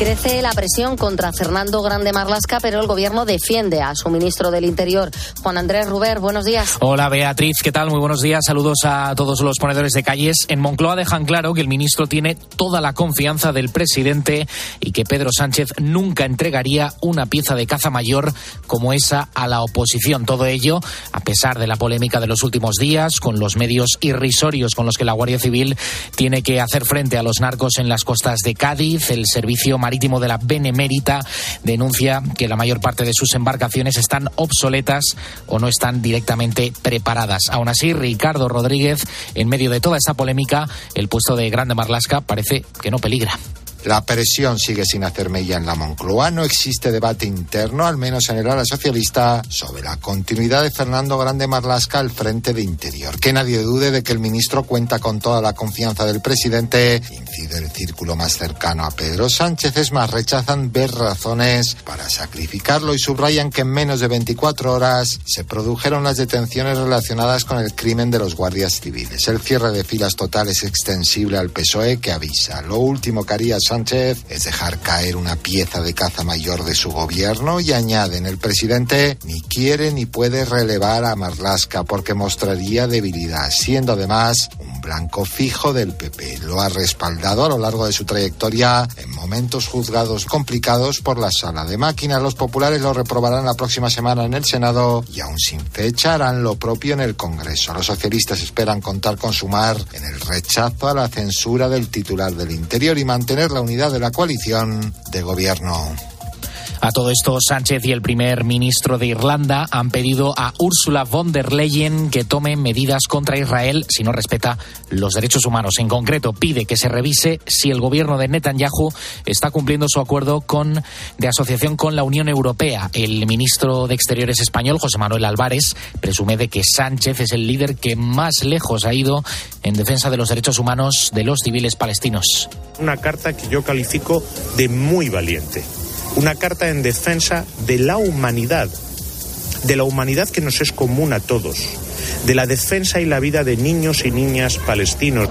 Crece la presión contra Fernando Grande Marlasca, pero el gobierno defiende a su ministro del Interior, Juan Andrés Ruber. Buenos días. Hola Beatriz, ¿qué tal? Muy buenos días. Saludos a todos los ponedores de calles. En Moncloa dejan claro que el ministro tiene toda la confianza del presidente y que Pedro Sánchez nunca entregaría una pieza de caza mayor como esa a la oposición. Todo ello a pesar de la polémica de los últimos días con los medios irrisorios con los que la Guardia Civil tiene que hacer frente a los narcos en las costas de Cádiz, el servicio marítimo de la Benemérita denuncia que la mayor parte de sus embarcaciones están obsoletas o no están directamente preparadas. Aún así, Ricardo Rodríguez, en medio de toda esta polémica, el puesto de Grande Marlasca parece que no peligra. La presión sigue sin hacer mella en la Moncloa. No existe debate interno, al menos en el ala socialista, sobre la continuidad de Fernando Grande Marlasca al frente de Interior. Que nadie dude de que el ministro cuenta con toda la confianza del presidente. Incide el círculo más cercano a Pedro Sánchez. Es más, rechazan ver razones para sacrificarlo y subrayan que en menos de 24 horas se produjeron las detenciones relacionadas con el crimen de los guardias civiles. El cierre de filas total es extensible al PSOE que avisa. Lo último que haría Sánchez es dejar caer una pieza de caza mayor de su gobierno y añaden el presidente ni quiere ni puede relevar a Marlasca porque mostraría debilidad, siendo además un blanco fijo del PP. Lo ha respaldado a lo largo de su trayectoria en momentos juzgados complicados por la sala de máquinas. Los populares lo reprobarán la próxima semana en el Senado y aún sin fecha harán lo propio en el Congreso. Los socialistas esperan contar con sumar en el rechazo a la censura del titular del Interior y mantener la unidad de la coalición de gobierno. A todo esto, Sánchez y el primer ministro de Irlanda han pedido a Ursula von der Leyen que tome medidas contra Israel si no respeta los derechos humanos. En concreto, pide que se revise si el gobierno de Netanyahu está cumpliendo su acuerdo con, de asociación con la Unión Europea. El ministro de Exteriores español, José Manuel Álvarez, presume de que Sánchez es el líder que más lejos ha ido en defensa de los derechos humanos de los civiles palestinos. Una carta que yo califico de muy valiente una carta en defensa de la humanidad, de la humanidad que nos es común a todos, de la defensa y la vida de niños y niñas palestinos.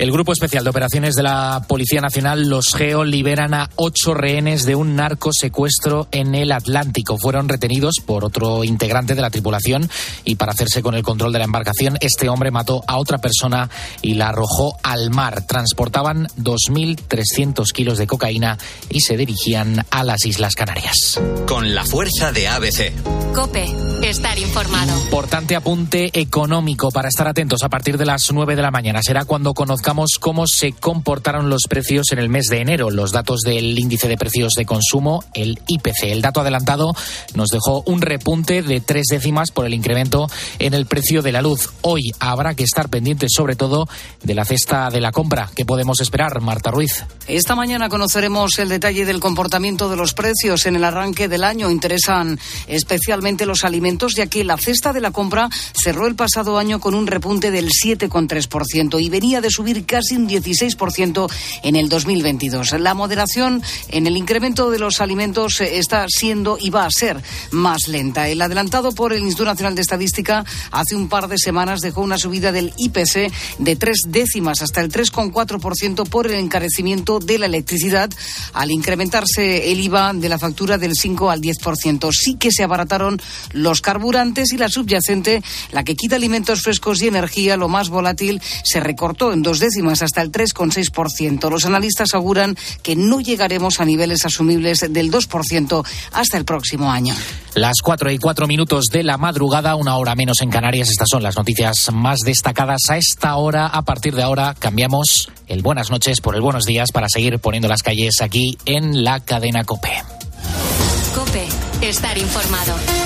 El Grupo Especial de Operaciones de la Policía Nacional, los GEO, liberan a ocho rehenes de un narco secuestro en el Atlántico. Fueron retenidos por otro integrante de la tripulación y para hacerse con el control de la embarcación, este hombre mató a otra persona y la arrojó al mar. Transportaban 2.300 kilos de cocaína y se dirigían a las Islas Canarias. Con la fuerza de ABC. Cope, estar informado. Importante apunte económico para estar atentos a partir de las 9 de la mañana. Será cuando conozcamos cómo se comportaron los precios en el mes de enero. Los datos del índice de precios de consumo, el IPC. El dato adelantado nos dejó un repunte de tres décimas por el incremento en el precio de la luz. Hoy habrá que estar pendientes sobre todo de la cesta de la compra. ¿Qué podemos esperar, Marta Ruiz? Esta mañana conoceremos el detalle del comportamiento de los precios en el arranque del año. Interesan especialmente los alimentos, ya que la cesta de la compra cerró el pasado año con un repunte del 7,3% y venía de subir casi un 16% en el 2022. La moderación en el incremento de los alimentos eh, está siendo y va a ser más lenta. El adelantado por el Instituto Nacional de Estadística hace un par de semanas dejó una subida del IPC de tres décimas hasta el 3,4% por el encarecimiento de la electricidad al incrementarse el IVA de la factura del 5 al 10%. Sí que se abarataron los carburantes y la subyacente, la que quita alimentos frescos y energía, lo más volátil, se recortó en dos décimas hasta el 3,6%. Los analistas auguran que no llegaremos a niveles asumibles del 2% hasta el próximo año. Las cuatro y cuatro minutos de la madrugada, una hora menos en Canarias. Estas son las noticias más destacadas a esta hora. A partir de ahora cambiamos el buenas noches por el buenos días para seguir poniendo las calles aquí en la cadena Cope. Cope, estar informado.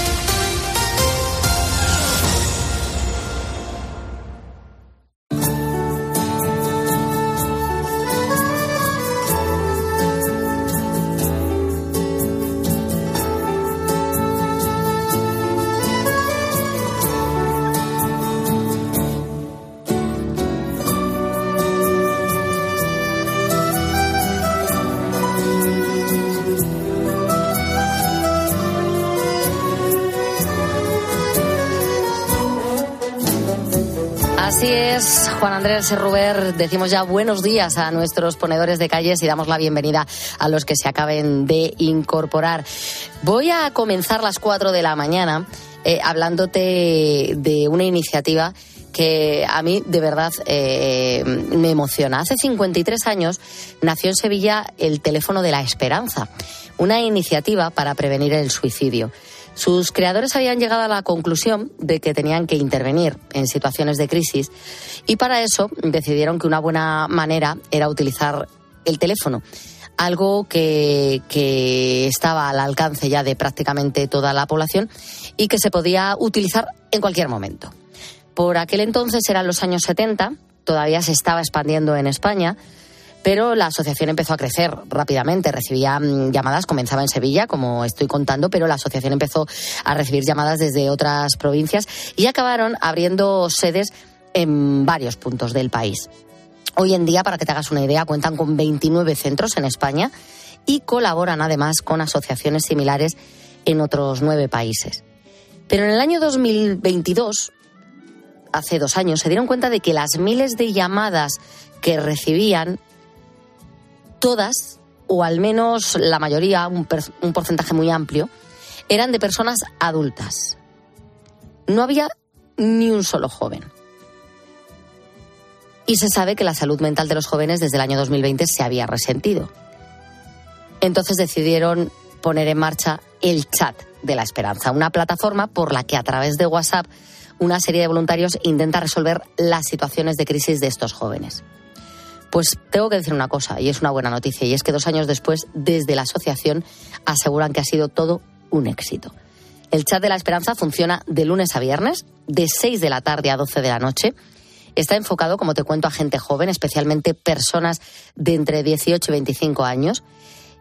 Andrés Ruber, decimos ya buenos días a nuestros ponedores de calles y damos la bienvenida a los que se acaben de incorporar. Voy a comenzar las 4 de la mañana eh, hablándote de una iniciativa que a mí de verdad eh, me emociona. Hace 53 años nació en Sevilla el teléfono de la esperanza, una iniciativa para prevenir el suicidio. Sus creadores habían llegado a la conclusión de que tenían que intervenir en situaciones de crisis y para eso decidieron que una buena manera era utilizar el teléfono algo que, que, estaba al alcance ya de prácticamente toda la población y que se podía utilizar en cualquier momento. Por aquel entonces eran los años 70, todavía se estaba expandiendo en España, pero la asociación empezó a crecer rápidamente. Recibía mm, llamadas, comenzaba en Sevilla, como estoy contando, pero la asociación empezó a recibir llamadas desde otras provincias y acabaron abriendo sedes en varios puntos del país. Hoy en día, para que te hagas una idea, cuentan con 29 centros en España y colaboran además con asociaciones similares en otros nueve países. Pero en el año 2022 hace dos años, se dieron cuenta de que las miles de llamadas que recibían, todas, o al menos la mayoría, un, porcentaje muy amplio, eran de personas adultas. No había ni un solo joven. Y se sabe que la salud mental de los jóvenes desde el año 2020 se había resentido. Entonces decidieron poner en marcha el chat de la esperanza, una plataforma por la que a través de WhatsApp una serie de voluntarios intenta resolver las situaciones de crisis de estos jóvenes. Pues tengo que decir una cosa, y es una buena noticia, y es que dos años después, desde la asociación, aseguran que ha sido todo un éxito. El chat de la esperanza funciona de lunes a viernes, de 6 de la tarde a 12 de la noche. Está enfocado, como te cuento, a gente joven, especialmente personas de entre 18 y 25 años.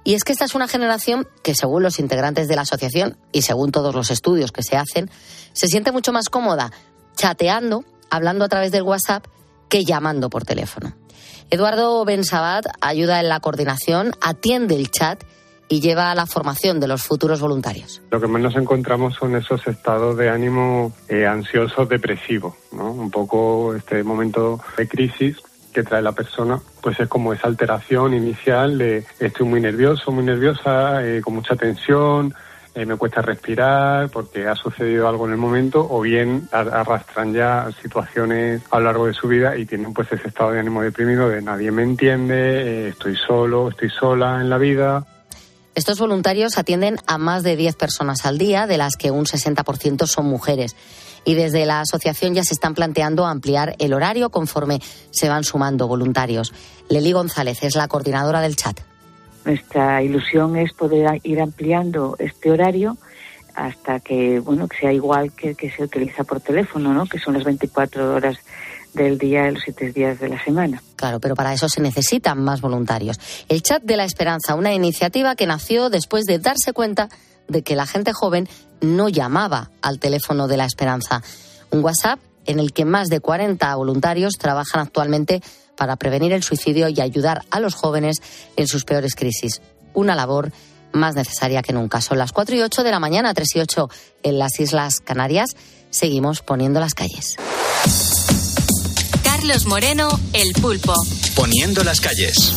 Y es que esta es una generación que, según los integrantes de la asociación y según todos los estudios que se hacen, se siente mucho más cómoda chateando, hablando a través del WhatsApp, que llamando por teléfono. Eduardo Bensabat ayuda en la coordinación, atiende el chat y lleva la formación de los futuros voluntarios. Lo que más nos encontramos son esos estados de ánimo eh, ansiosos, depresivos, ¿no? Un poco este momento de crisis que trae la persona, pues es como esa alteración inicial de estoy muy nervioso, muy nerviosa, eh, con mucha tensión, me cuesta respirar porque ha sucedido algo en el momento, o bien arrastran ya situaciones a lo largo de su vida y tienen pues ese estado de ánimo deprimido de nadie me entiende, eh, estoy solo, estoy sola en la vida. Estos voluntarios atienden a más de 10 personas al día, de las que un 60% son mujeres y desde la asociación ya se están planteando ampliar el horario conforme se van sumando voluntarios. Leli González es la coordinadora del chat. Nuestra ilusión es poder ir ampliando este horario hasta que bueno que sea igual que que se utiliza por teléfono, ¿no? que son las 24 horas del día de los siete días de la semana. Claro, pero para eso se necesitan más voluntarios. El Chat de la Esperanza, una iniciativa que nació después de darse cuenta de que la gente joven no llamaba al teléfono de la esperanza. Un WhatsApp en el que más de 40 voluntarios trabajan actualmente para prevenir el suicidio y ayudar a los jóvenes en sus peores crisis. Una labor más necesaria que nunca. Son las 4 y 8 de la mañana, 3 y 8 en las Islas Canarias. Seguimos poniendo las calles. Carlos Moreno, El Pulpo. Poniendo las calles.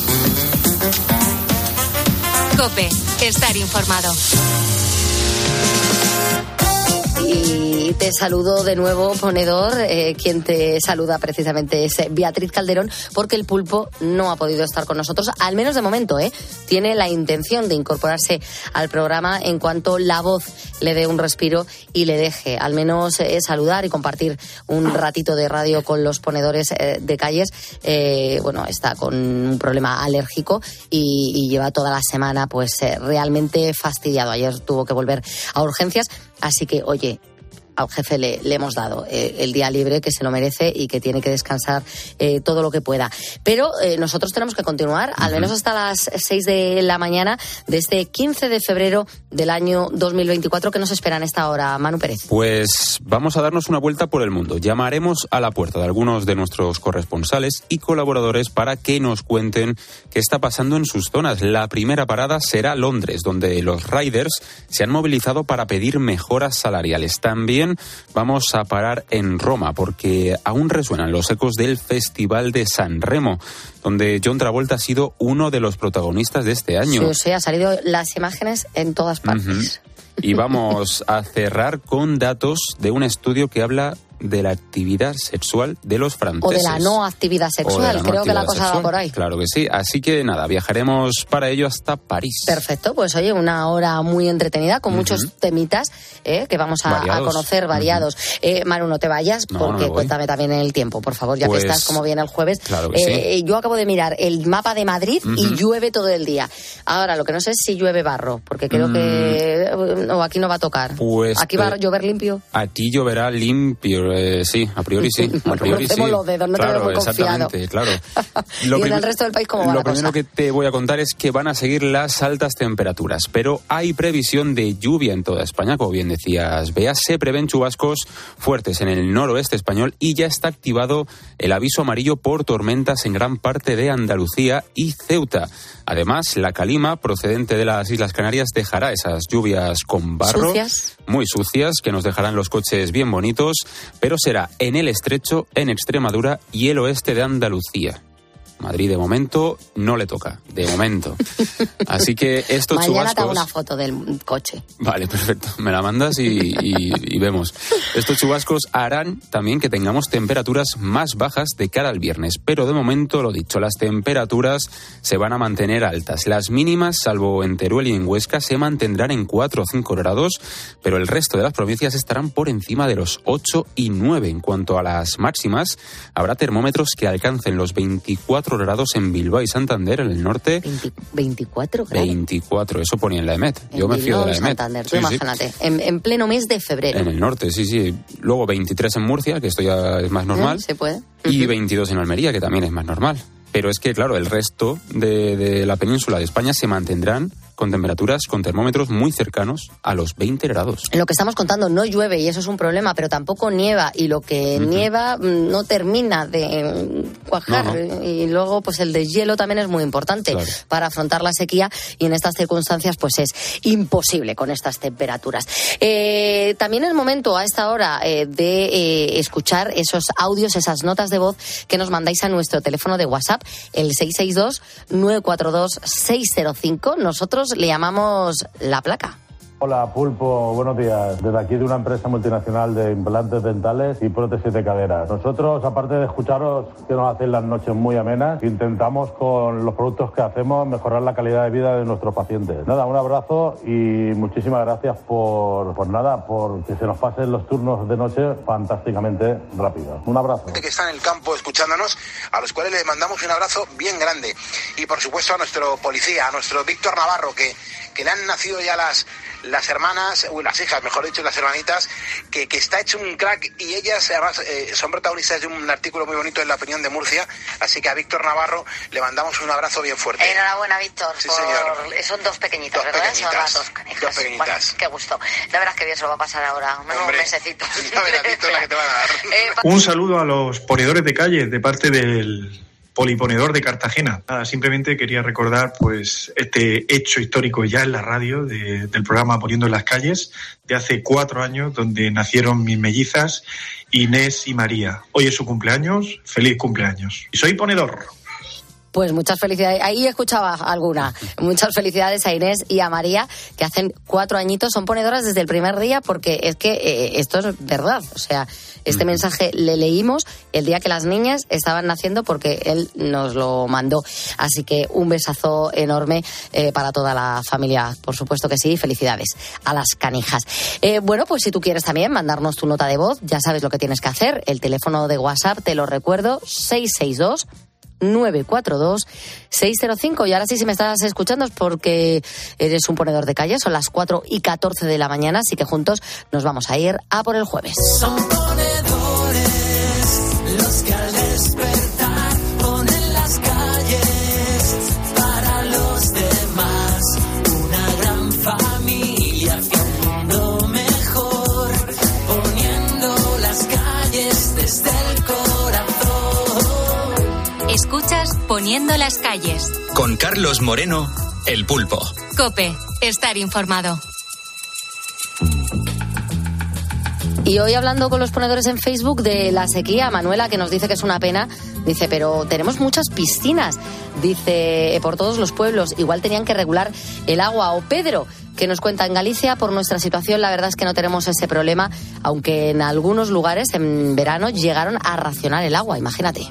Cope, estar informado. Y te saludo de nuevo, ponedor. Eh, quien te saluda precisamente es eh, Beatriz Calderón, porque el pulpo no ha podido estar con nosotros, al menos de momento, ¿eh? Tiene la intención de incorporarse al programa en cuanto la voz le dé un respiro y le deje al menos eh, saludar y compartir un ratito de radio con los ponedores de calles. bueno, está con un problema alérgico y, y lleva toda la semana pues realmente fastidiado. Ayer tuvo que volver a urgencias Así que, oye, al jefe le, hemos dado eh, el día libre que se lo merece y que tiene que descansar eh, todo lo que pueda. Pero eh, nosotros tenemos que continuar, al menos hasta las 6 de la mañana de este 15 de febrero del año 2024. que nos esperan esta hora, Manu Pérez? Pues vamos a darnos una vuelta por el mundo. Llamaremos a la puerta de algunos de nuestros corresponsales y colaboradores para que nos cuenten qué está pasando en sus zonas. La primera parada será Londres, donde los riders se han movilizado para pedir mejoras salariales. También también vamos a parar en Roma, porque aún resuenan los ecos del Festival de San Remo, donde John Travolta ha sido uno de los protagonistas de este año. Sí, sí, ha salido las imágenes en todas partes. Y vamos a cerrar con datos de un estudio que habla de la actividad sexual de los franceses. O de la no actividad sexual, creo que la cosa va por ahí. Claro que sí, así que nada, viajaremos para ello hasta París. Perfecto, pues oye, una hora muy entretenida con muchos temitas eh, que vamos a, conocer variados. eh, Manu, no te vayas porque cuéntame también el tiempo, por favor, ya que estás como viene el jueves. Claro que sí. Eh, yo acabo de mirar el mapa de Madrid y llueve todo el día. Ahora, lo que no sé es si llueve barro, porque creo que Mm. no, aquí no va a tocar. Pues, aquí va a eh, llover limpio. Aquí lloverá limpio, eh, sí, a priori sí. A priori sí. los dedos, no te claro, veo confiado. exactamente, claro. y en el resto del país, ¿cómo va Lo la primero cosa? que te voy a contar es que van a seguir las altas temperaturas, pero hay previsión de lluvia en toda España, como bien decías, Bea. Se prevén chubascos fuertes en el noroeste español y ya está activado el aviso amarillo por tormentas en gran parte de Andalucía y Ceuta. Además, la calima procedente de las Islas Canarias dejará esas lluvias con barro, Sucias. muy sucias, que nos dejarán los coches bien bonitos, pero será en el estrecho, en Extremadura y el oeste de Andalucía. Madrid de momento no le toca, de momento. Así que estos Mañana te hago chubascos... una foto del coche. Vale, perfecto. Me la mandas y, y- y vemos. Estos chubascos harán también que tengamos temperaturas más bajas de cara al viernes. Pero de momento, lo dicho, las temperaturas se van a mantener altas. Las mínimas, salvo en Teruel y en Huesca, se mantendrán en 4 o 5 grados, pero el resto de las provincias estarán por encima de los 8 y 9. En cuanto a las máximas, habrá termómetros que alcancen los 24 grados en Bilbao y Santander, en el norte. 20 24 grados. 24, eso ponía en la EMET. Yo En me fío Bilbao de y la EMET. Santander, tú Sí, sí. imagínate, en, en pleno mes de febrero. En el norte, sí, sí. Luego 23 en Murcia, que esto ya es más normal. ¿Eh? Se puede. Y 22 en Almería, que también es más normal. Pero es que, claro, el resto de, de la península de España se mantendrán con temperaturas, con termómetros muy cercanos a los 20 grados. Lo que estamos contando no llueve y eso es un problema, pero tampoco nieva y lo que nieva mm, no termina de mm, cuajar No, y luego pues el deshielo también es muy importante Claro. para afrontar la sequía y en estas circunstancias pues es imposible con estas temperaturas. Eh, también es momento a esta hora eh, de eh, escuchar esos audios, esas notas de voz que nos mandáis a nuestro teléfono de WhatsApp, el 662-942-605. Nosotros le llamamos la placa. Hola Pulpo, buenos días. Desde aquí de una empresa multinacional de implantes dentales y prótesis de cadera. Nosotros, aparte de escucharos que nos hacéis las noches muy amenas, intentamos con los productos que hacemos mejorar la calidad de vida de nuestros pacientes. Nada, un abrazo y muchísimas gracias por, por nada, por que se nos pasen los turnos de noche fantásticamente rápido. Un abrazo. que están en el campo escuchándonos, a los cuales les mandamos un abrazo bien grande. Y por supuesto a nuestro policía, a nuestro Víctor Navarro, que, que le han nacido ya las, las hermanas, uy, las hijas, mejor dicho, las hermanitas, que, que está hecho un crack y ellas además eh, son protagonistas de un artículo muy bonito en La Opinión de Murcia. Así que a Víctor Navarro le mandamos un abrazo bien fuerte. Enhorabuena, Víctor. Sí, por- señor. Son dos pequeñitas, Dos ¿verdad? pequeñitas. Son las dos canijas. Dos pequeñitas. Bueno, qué gusto. La verdad es que bien se lo va a pasar ahora. Menos un Hombre. mesecito. Ya verás, Víctor, la que te van a dar. Eh, Un saludo a los ponedores de calle de parte del poliponedor de Cartagena. Simplemente quería recordar pues este hecho histórico ya en la radio de- del programa Poniendo en las calles de hace cuatro años donde nacieron mis mellizas Inés y María. Hoy es su cumpleaños, feliz cumpleaños. Y soy ponedor. Pues muchas felicidades. Ahí escuchaba alguna. Muchas felicidades a Inés y a María, que hacen cuatro añitos, son ponedoras desde el primer día, porque es que eh, esto es verdad. O sea, este mensaje le leímos el día que las niñas estaban naciendo, porque él nos lo mandó. Así que un besazo enorme eh, para toda la familia. Por supuesto que sí, felicidades a las canijas. Eh, bueno, pues si tú quieres también mandarnos tu nota de voz, ya sabes lo que tienes que hacer. El teléfono de WhatsApp, te lo recuerdo, 662. 942-605. Y ahora sí, si me estás escuchando es porque eres un ponedor de calle. Son las 4 y 14 de la mañana, así que juntos nos vamos a ir a por el jueves. Son Poniendo las calles. Con Carlos Moreno, El Pulpo. Cope, estar informado. Y hoy hablando con los ponedores en Facebook de la sequía, Manuela, que nos dice que es una pena, dice, pero tenemos muchas piscinas, dice, por todos los pueblos, igual tenían que regular el agua. O Pedro, que nos cuenta en Galicia, por nuestra situación, la verdad es que no tenemos ese problema, aunque en algunos lugares en verano llegaron a racionar el agua, imagínate.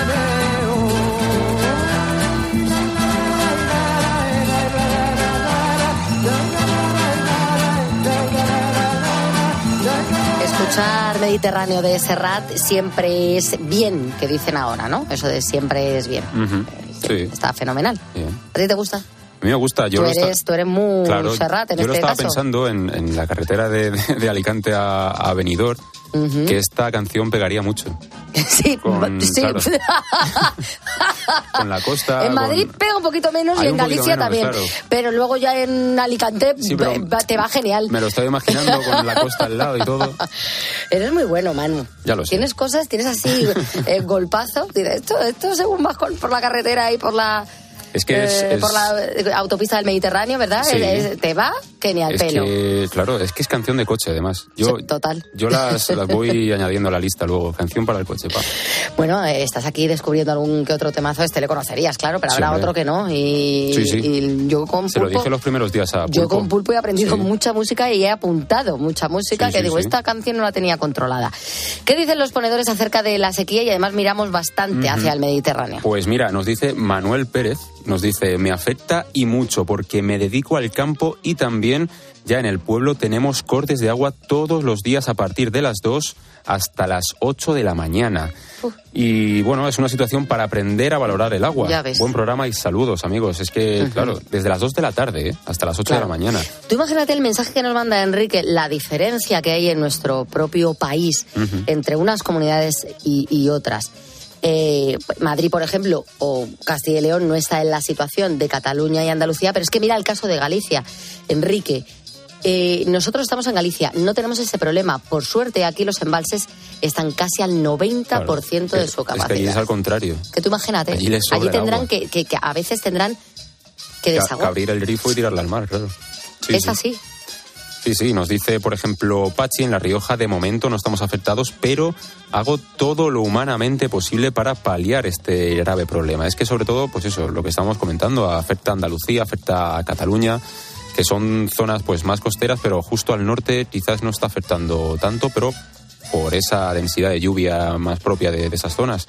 Escuchar Mediterráneo de Serrat siempre es bien, que dicen ahora, ¿no? Eso de siempre es bien. Ujú. Sí. Está fenomenal. Bien. ¿A ti te gusta? A mí me gusta. Yo tú, eres, tú eres muy Claro, Serrat en yo lo este estaba caso. pensando en, en la carretera de, de- de Alicante a, a Benidorm, Que esta canción pegaría mucho. Sí, con- sí. claro. Con la costa. en Madrid con- pega un poquito menos y en Galicia menos, también. claro. Pero luego ya en Alicante Sí, va- te va genial. Me lo estoy imaginando con la costa al lado y todo. Eres muy bueno, Manu. Ya lo sé. Tienes cosas, tienes así eh, golpazo. Esto, esto según vas por la carretera y por la, Es que es- eh, es- por la eh, autopista del Mediterráneo, ¿verdad? Sí. Es- es- te va genial Es pelo. que, claro, es que es canción de coche, además. Yo, Sí, total. yo las, las voy añadiendo a la lista luego. Canción para el coche, pa. Bueno, eh, estás aquí descubriendo algún que otro temazo, este le conocerías, claro, pero habrá otro que no. Y, Sí, sí. y yo con Se lo Pulpo, dije los primeros días a yo Pulpo. con Pulpo he aprendido mucha música y he apuntado mucha música que digo, esta canción no la tenía controlada. ¿Qué dicen los ponedores acerca de la sequía? Y además miramos bastante hacia el Mediterráneo. Pues mira, nos dice Manuel Pérez, nos dice, me afecta y mucho porque me dedico al campo y también ya en el pueblo tenemos cortes de agua todos los días a partir de las 2 hasta las 8 de la mañana. Y bueno, es una situación para aprender a valorar el agua. Ya ves. Buen programa y saludos, amigos. Es que, claro, desde las 2 de la tarde ¿eh? hasta las 8 Claro. de la mañana. Tú imagínate el mensaje que nos manda Enrique, la diferencia que hay en nuestro propio país Ujú. entre unas comunidades y, y otras. Eh, Madrid, por ejemplo, o Castilla y León no está en la situación de Cataluña y Andalucía, pero es que mira el caso de Galicia. Enrique, eh, nosotros estamos en Galicia, no tenemos ese problema. Por suerte, aquí los embalses están casi al 90% Claro, de su Es que allí capacidad. es al contrario. Que tú imagínate, Allí tendrán que, que- que a veces tendrán que desaguar. abrir el grifo y tirarla al mar, claro. Sí, es sí. así. Sí, sí, nos dice, por ejemplo, Pachi, en La Rioja, de momento no estamos afectados, pero hago todo lo humanamente posible para paliar este grave problema. Es que sobre todo, pues eso, lo que estamos comentando, afecta a Andalucía, afecta a Cataluña, que son zonas pues más costeras, pero justo al norte quizás no está afectando tanto, pero por esa densidad de lluvia más propia de, de esas zonas.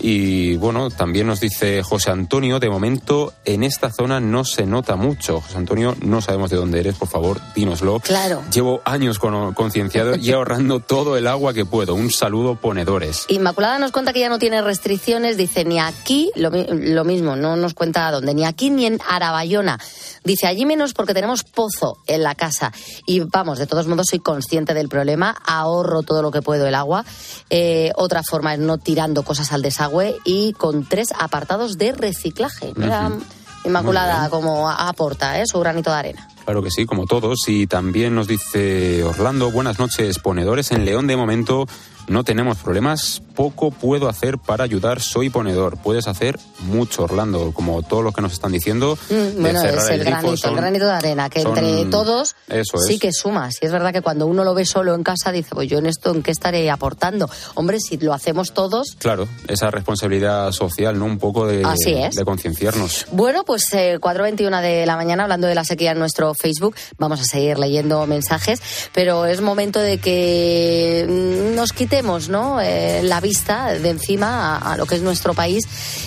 Y bueno, también nos dice José Antonio, de momento en esta zona no se nota mucho. José Antonio, no sabemos de dónde eres, por favor, dínoslo. Claro. Llevo años con- concienciado y ahorrando todo el agua que puedo. Un saludo, ponedores. Inmaculada nos cuenta que ya no tiene restricciones, dice ni aquí, lo, lo mismo, no nos cuenta a dónde, ni aquí ni en Arabayona. Dice allí menos porque tenemos pozo en la casa. Y vamos, de todos modos soy consciente del problema, ahorro todo lo que puedo el agua. Eh, otra forma es no tirando cosas al desagüe y con tres apartados de reciclaje. Ujú. Inmaculada como aporta ¿eh? su granito de arena. Claro que sí, como todos. Y también nos dice Orlando, buenas noches, ponedores. En León de momento no tenemos problemas. Poco puedo hacer para ayudar. Soy ponedor. Puedes hacer mucho, Orlando, como todos los que nos están diciendo. Mm, Bueno, es el, grifo, granito, son- el granito de arena, que entre son- todos Eso sí es. que suma. Si es verdad que cuando uno lo ve solo en casa dice, pues yo en esto, ¿en qué estaré aportando? Hombre, si lo hacemos todos. Claro, esa responsabilidad social, ¿no? Un poco de, Así es. de concienciarnos. Bueno, pues eh, 4.21 de la mañana, hablando de la sequía en nuestro Facebook, vamos a seguir leyendo mensajes, pero es momento de que mm, nos quitemos ¿no? Eh, la vista de encima a, lo que es nuestro país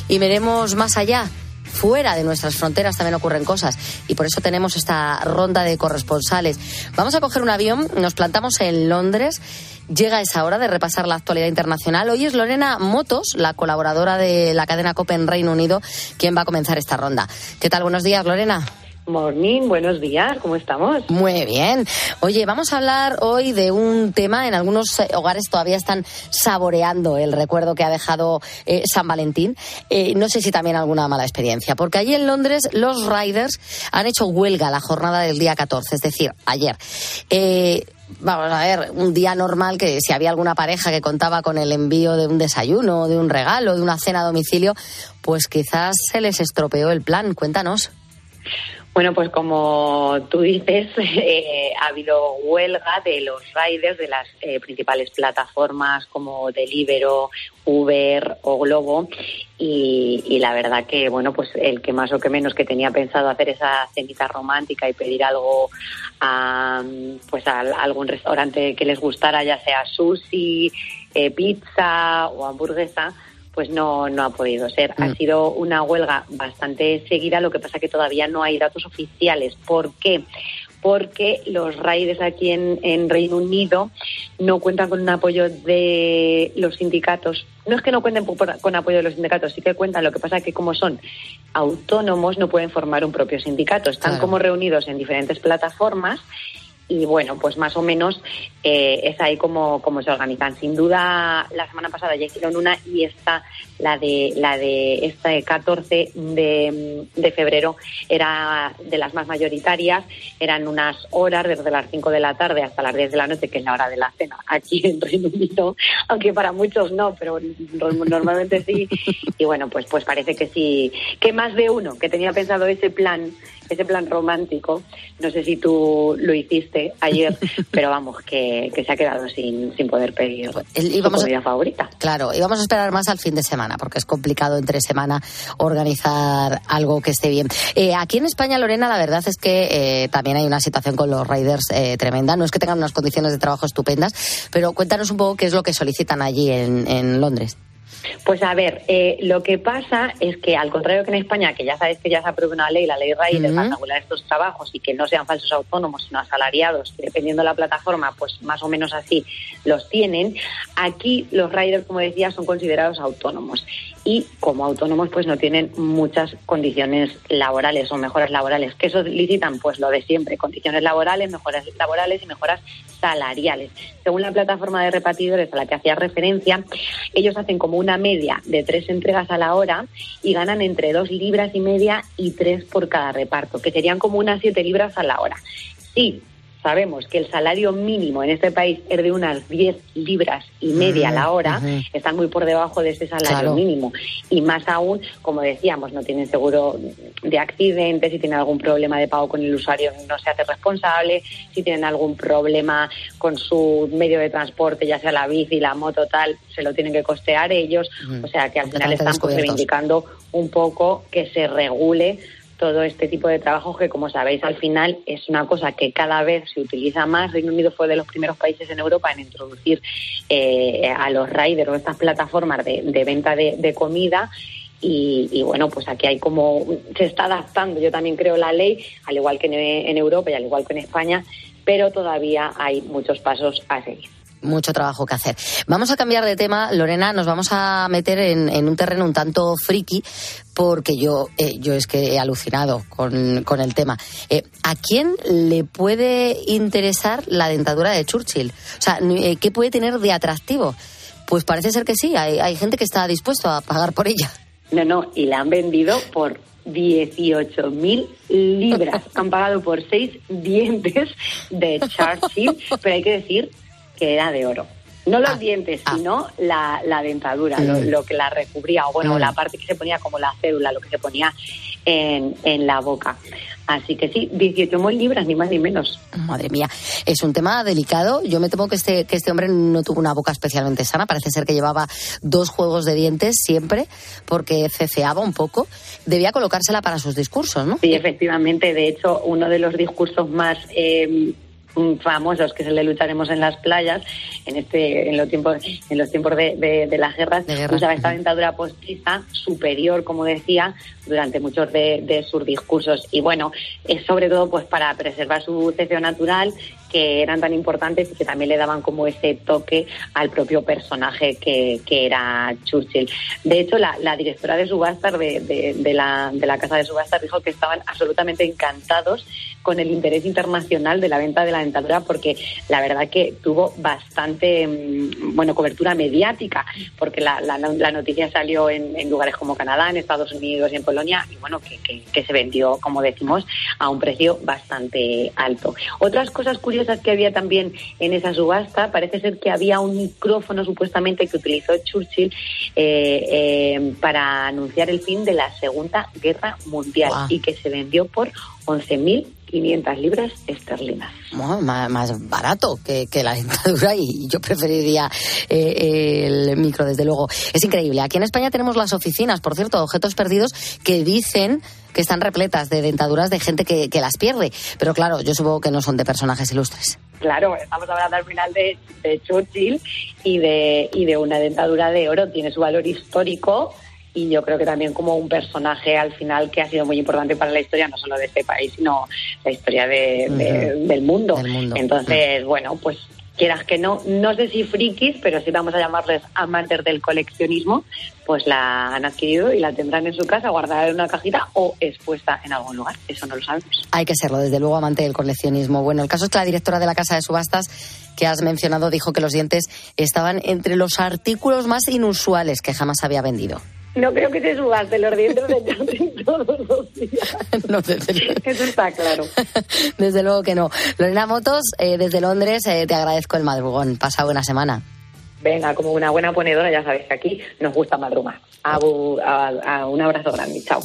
y miremos más allá. Fuera de nuestras fronteras también ocurren cosas y por eso tenemos esta ronda de corresponsales. Vamos a coger un avión, nos plantamos en Londres. Llega esa hora de repasar la actualidad internacional. Hoy es Lorena Motos, la colaboradora de la cadena COPE en Reino Unido, quien va a comenzar esta ronda. ¿Qué tal? Buenos días, Lorena. Morning, buenos días, ¿cómo estamos? Muy bien. Oye, vamos a hablar hoy de un tema. En algunos eh, hogares todavía están saboreando el recuerdo que ha dejado eh, San Valentín. Eh, no sé si también alguna mala experiencia, porque allí en Londres los riders han hecho huelga la jornada del día 14, es decir, ayer. Eh, Vamos a ver, un día normal que si había alguna pareja que contaba con el envío de un desayuno, de un regalo, de una cena a domicilio, pues quizás se les estropeó el plan. Cuéntanos. Bueno, pues como tú dices, eh, ha habido huelga de los riders de las eh, principales plataformas como Deliveroo, Uber o Globo. Y, la verdad que, bueno, pues el que más o que menos que tenía pensado hacer esa cenita romántica y pedir algo a, pues a algún restaurante que les gustara, ya sea sushi, eh, pizza o hamburguesa, pues no, no ha podido ser. Ha sido una huelga bastante seguida, lo que pasa que todavía no hay datos oficiales. ¿Por qué? Porque los riders aquí en, en Reino Unido no cuentan con un apoyo de los sindicatos. No es que no cuenten por- con apoyo de los sindicatos, sí que cuentan. Lo que pasa que como son autónomos no pueden formar un propio sindicato. Están Claro. como reunidos en diferentes plataformas y bueno, pues más o menos eh, es ahí como, como se organizan. Sin duda, la semana pasada ya hicieron una y esta, la de la de este 14 de, de febrero, era de las más mayoritarias. Eran unas horas desde las 5 de la tarde hasta las 10 de la noche, que es la hora de la cena aquí en Reino Unido, aunque para muchos no, pero no- normalmente sí. Y bueno, pues, pues parece que sí, que más de uno que tenía pensado ese plan ese plan romántico. No sé si tú lo hiciste ayer, pero vamos, que, que se ha quedado sin, sin poder pedir el- su íbamos a- comida favorita. Claro, y vamos a esperar más al fin de semana, porque es complicado entre semana organizar algo que esté bien. Eh, aquí en España, Lorena, la verdad es que eh, también hay una situación con los riders eh, tremenda. No es que tengan unas condiciones de trabajo estupendas, pero cuéntanos un poco qué es lo que solicitan allí en, en Londres. Pues a ver, eh, lo que pasa es que al contrario que en España, que ya sabes que ya se aprueba una ley, la ley Rider, para regular estos trabajos y que no sean falsos autónomos, sino asalariados, que dependiendo de la plataforma, pues más o menos así los tienen. Aquí los riders, como decía, son considerados autónomos y como autónomos pues no tienen muchas condiciones laborales o mejoras laborales. ¿Qué solicitan? Pues lo de siempre, condiciones laborales, mejoras laborales y mejoras salariales. Según la plataforma de repartidores a la que hacía referencia, ellos hacen como una media de tres entregas a la hora y ganan entre dos libras y media y tres por cada reparto, que serían como unas siete libras a la hora. Sí, sabemos que el salario mínimo en este país es de unas 10 libras y media a la hora, están muy por debajo de ese salario Claro. mínimo. Y más aún, como decíamos, no tienen seguro de accidentes, si tienen algún problema de pago con el usuario no se hace responsable, si tienen algún problema con su medio de transporte, ya sea la bici, la moto, tal, se lo tienen que costear ellos. O sea que al final están pues, reivindicando un poco que se regule todo este tipo de trabajos que, como sabéis, al final es una cosa que cada vez se utiliza más. Reino Unido fue de los primeros países en Europa en introducir eh, a los riders o estas plataformas de, venta de, comida. Y, bueno, pues aquí hay como, se está adaptando, yo también creo, la ley, al igual que en Europa y al igual que en España, pero todavía hay muchos pasos a seguir. Mucho trabajo que hacer. Vamos a cambiar de tema, Lorena, nos vamos a meter en, en un terreno un tanto friki, porque yo, eh, yo es que he alucinado con, con el tema. Eh, ¿A quién le puede interesar la dentadura de Churchill? O sea, eh, ¿qué puede tener de atractivo? Pues parece ser que sí, hay, hay gente que está dispuesto a pagar por ella. No, no, y la han vendido por 18.000 libras. han pagado por seis dientes de Churchill, pero hay que decir que era de oro. No los dientes, sino la, la dentadura, lo, lo que la recubría, o bueno, la parte que se ponía como la célula, lo que se ponía en, en la boca. Así que sí, 18.000 libras, ni más ni menos. Madre mía, es un tema delicado. Yo me temo que este, que este hombre no tuvo una boca especialmente sana. Parece ser que llevaba dos juegos de dientes siempre, porque ceceaba un poco. Debía colocársela para sus discursos, ¿no? Sí, efectivamente. De hecho, uno de los discursos más eh, famosos que se le lucharemos en las playas, en este, en los tiempos, en los tiempos de, de- de las guerras, usaba esta dentadura postiza superior, como decía, durante muchos de, de sus discursos. Y bueno, es sobre todo pues para preservar su ceceo natural, que eran tan importantes y que también le daban como ese toque al propio personaje que, que era Churchill. De hecho, la, la directora de subastas de, de- de la, de la casa de subastas dijo que estaban absolutamente encantados con el interés internacional de la venta de la dentadura porque la verdad que tuvo bastante mm, bueno cobertura mediática porque la, la- la noticia salió en, en lugares como Canadá, en Estados Unidos y en Polonia y bueno que, que- que se vendió como decimos a un precio bastante alto. Otras cosas curiosas que había también en esa subasta. Parece ser que había un micrófono supuestamente que utilizó Churchill eh, eh, para anunciar el fin de la Segunda Guerra Mundial y que se vendió por 11.500 libras esterlinas. Bueno, más, más barato que, que la dentadura y yo preferiría eh, el micro, desde luego. Es increíble. Aquí en España tenemos las oficinas, por cierto, objetos perdidos que dicen que están repletas de dentaduras de gente que, que las pierde. Pero claro, yo supongo que no son de personajes ilustres. Claro, estamos hablando al final de, de Churchill y de, y de una dentadura de oro. Tiene su valor histórico y yo creo que también como un personaje al final que ha sido muy importante para la historia, no solo de este país, sino la historia de- del, mundo. Del mundo. Entonces, bueno, pues quieras que no, no sé si frikis, pero sí vamos a llamarles amantes del coleccionismo, pues la han adquirido y la tendrán en su casa, guardada en una cajita o expuesta en algún lugar. Eso no lo sabemos. Hay que serlo, desde luego, amante del coleccionismo. Bueno, el caso es que la directora de la casa de subastas que has mencionado dijo que los dientes estaban entre los artículos más inusuales que jamás había vendido. No creo que se subaste los dientes de todos los días. No, desde luego. Eso está claro. Desde luego que no. Lorena Motos, eh, desde Londres, eh, te agradezco el madrugón. Pasa buena semana. Venga, como una buena ponedora, ya sabes que aquí nos gusta madrugar. A- un abrazo grande. Chao.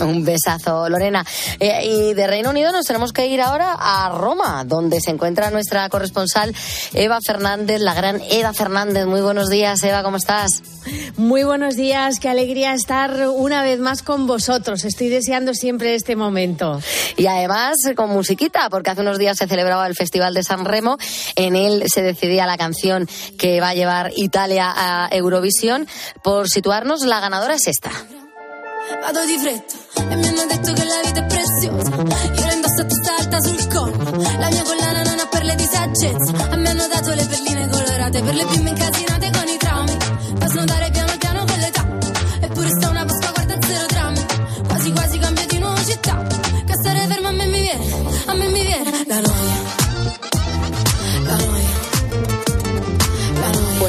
Un besazo, Lorena. Eh, y de Reino Unido nos tenemos que ir ahora a Roma, donde se encuentra nuestra corresponsal Eva Fernández, la gran Eva Fernández. Muy buenos días, Eva, ¿cómo estás? Muy buenos días, qué alegría estar una vez más con vosotros. Estoy deseando siempre este momento. Y además con musiquita, porque hace unos días se celebraba el Festival de San Remo. En él se decidía la canción que va a llevar Italia a Eurovisión. Por situarnos, la ganadora es esta. Vado di fretta e mi hanno detto che la vita è preziosa. Io la indosso tutta alta sul collo. La mia collana non ha perle di saggezza. A me hanno dato le perline colorate per le bimbe incasinate con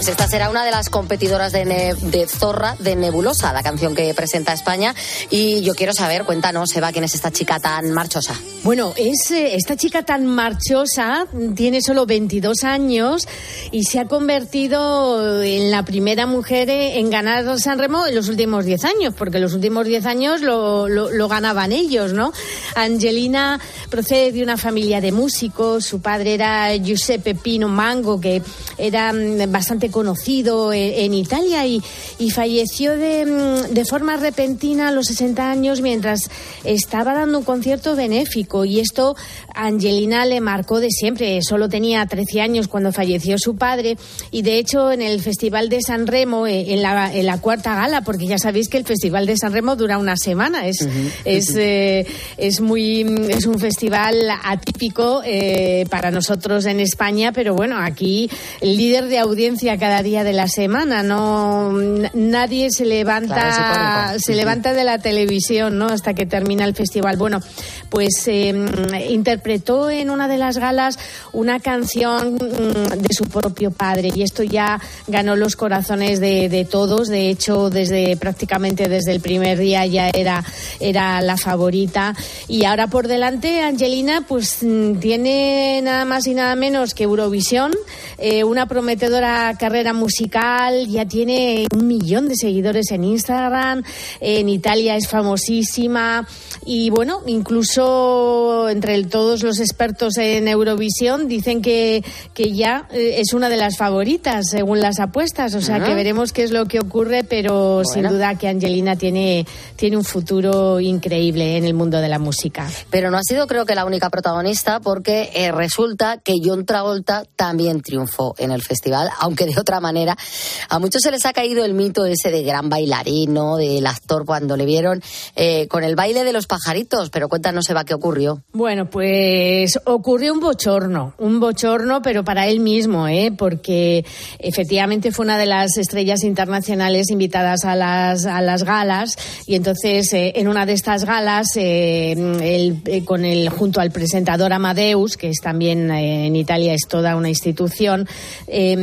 Pues esta será una de las competidoras de, Zorra de Nebulosa, la canción que presenta España. Y yo quiero saber, cuéntanos, Eva, quién es esta chica tan marchosa. Bueno, es eh, esta chica tan marchosa, tiene solo 22 años y se ha convertido en la primera mujer en ganar San Remo en los últimos 10 años, porque los últimos 10 años lo, lo- lo ganaban ellos, ¿no? Angelina procede de una familia de músicos, su padre era Giuseppe Pino Mango, que era mm, bastante conocido en, en Italia y, y falleció de, mm, de forma repentina a los 60 años mientras estaba dando un concierto benéfico. Y esto Angelina le marcó de siempre. Solo tenía 13 años cuando falleció su padre. Y de hecho en el Festival de San Remo, eh, en la, en la cuarta gala, porque ya sabéis que el Festival de San Remo dura una semana, es, es, eh, es, muy, es un festival atípico eh, para nosotros en España, pero bueno, aquí el líder de audiencia cada día de la semana, no nadie se levanta Claro, se levanta de la televisión, ¿no? Hasta que termina el festival. Bueno, pues eh, interpretó en una de las galas una canción mm, de su propio padre y esto ya ganó los corazones de, de todos. De hecho, desde prácticamente desde el primer día ya era era la favorita y ahora por delante Angelina pues mm, tiene nada más y nada menos que Eurovisión, eh, una prometedora carrera musical, ya tiene un millón de seguidores en Instagram, en Italia es famosísima y bueno, incluso entre todos los expertos en Eurovisión dicen que, que ya eh, es una de las favoritas según las apuestas, o sea Ah. que veremos qué es lo que ocurre, pero sin Bueno. duda que Angelina tiene, tiene un futuro increíble en el mundo de la música. Pero no ha sido, creo que, la única protagonista, porque eh, resulta que John Travolta también triunfó en el festival, aunque otra manera. A muchos se les ha caído el mito ese de gran bailarino, del actor, cuando le vieron eh, con el baile de los pajaritos. Pero cuéntanos, Eva, qué ocurrió. Bueno, pues ocurrió un bochorno, un bochorno, pero para él mismo, ¿eh? porque efectivamente fue una de las estrellas internacionales invitadas a las, a las galas y entonces eh, en una de estas galas, eh, con el, junto al presentador Amadeus, que es también en Italia es toda una institución, eh,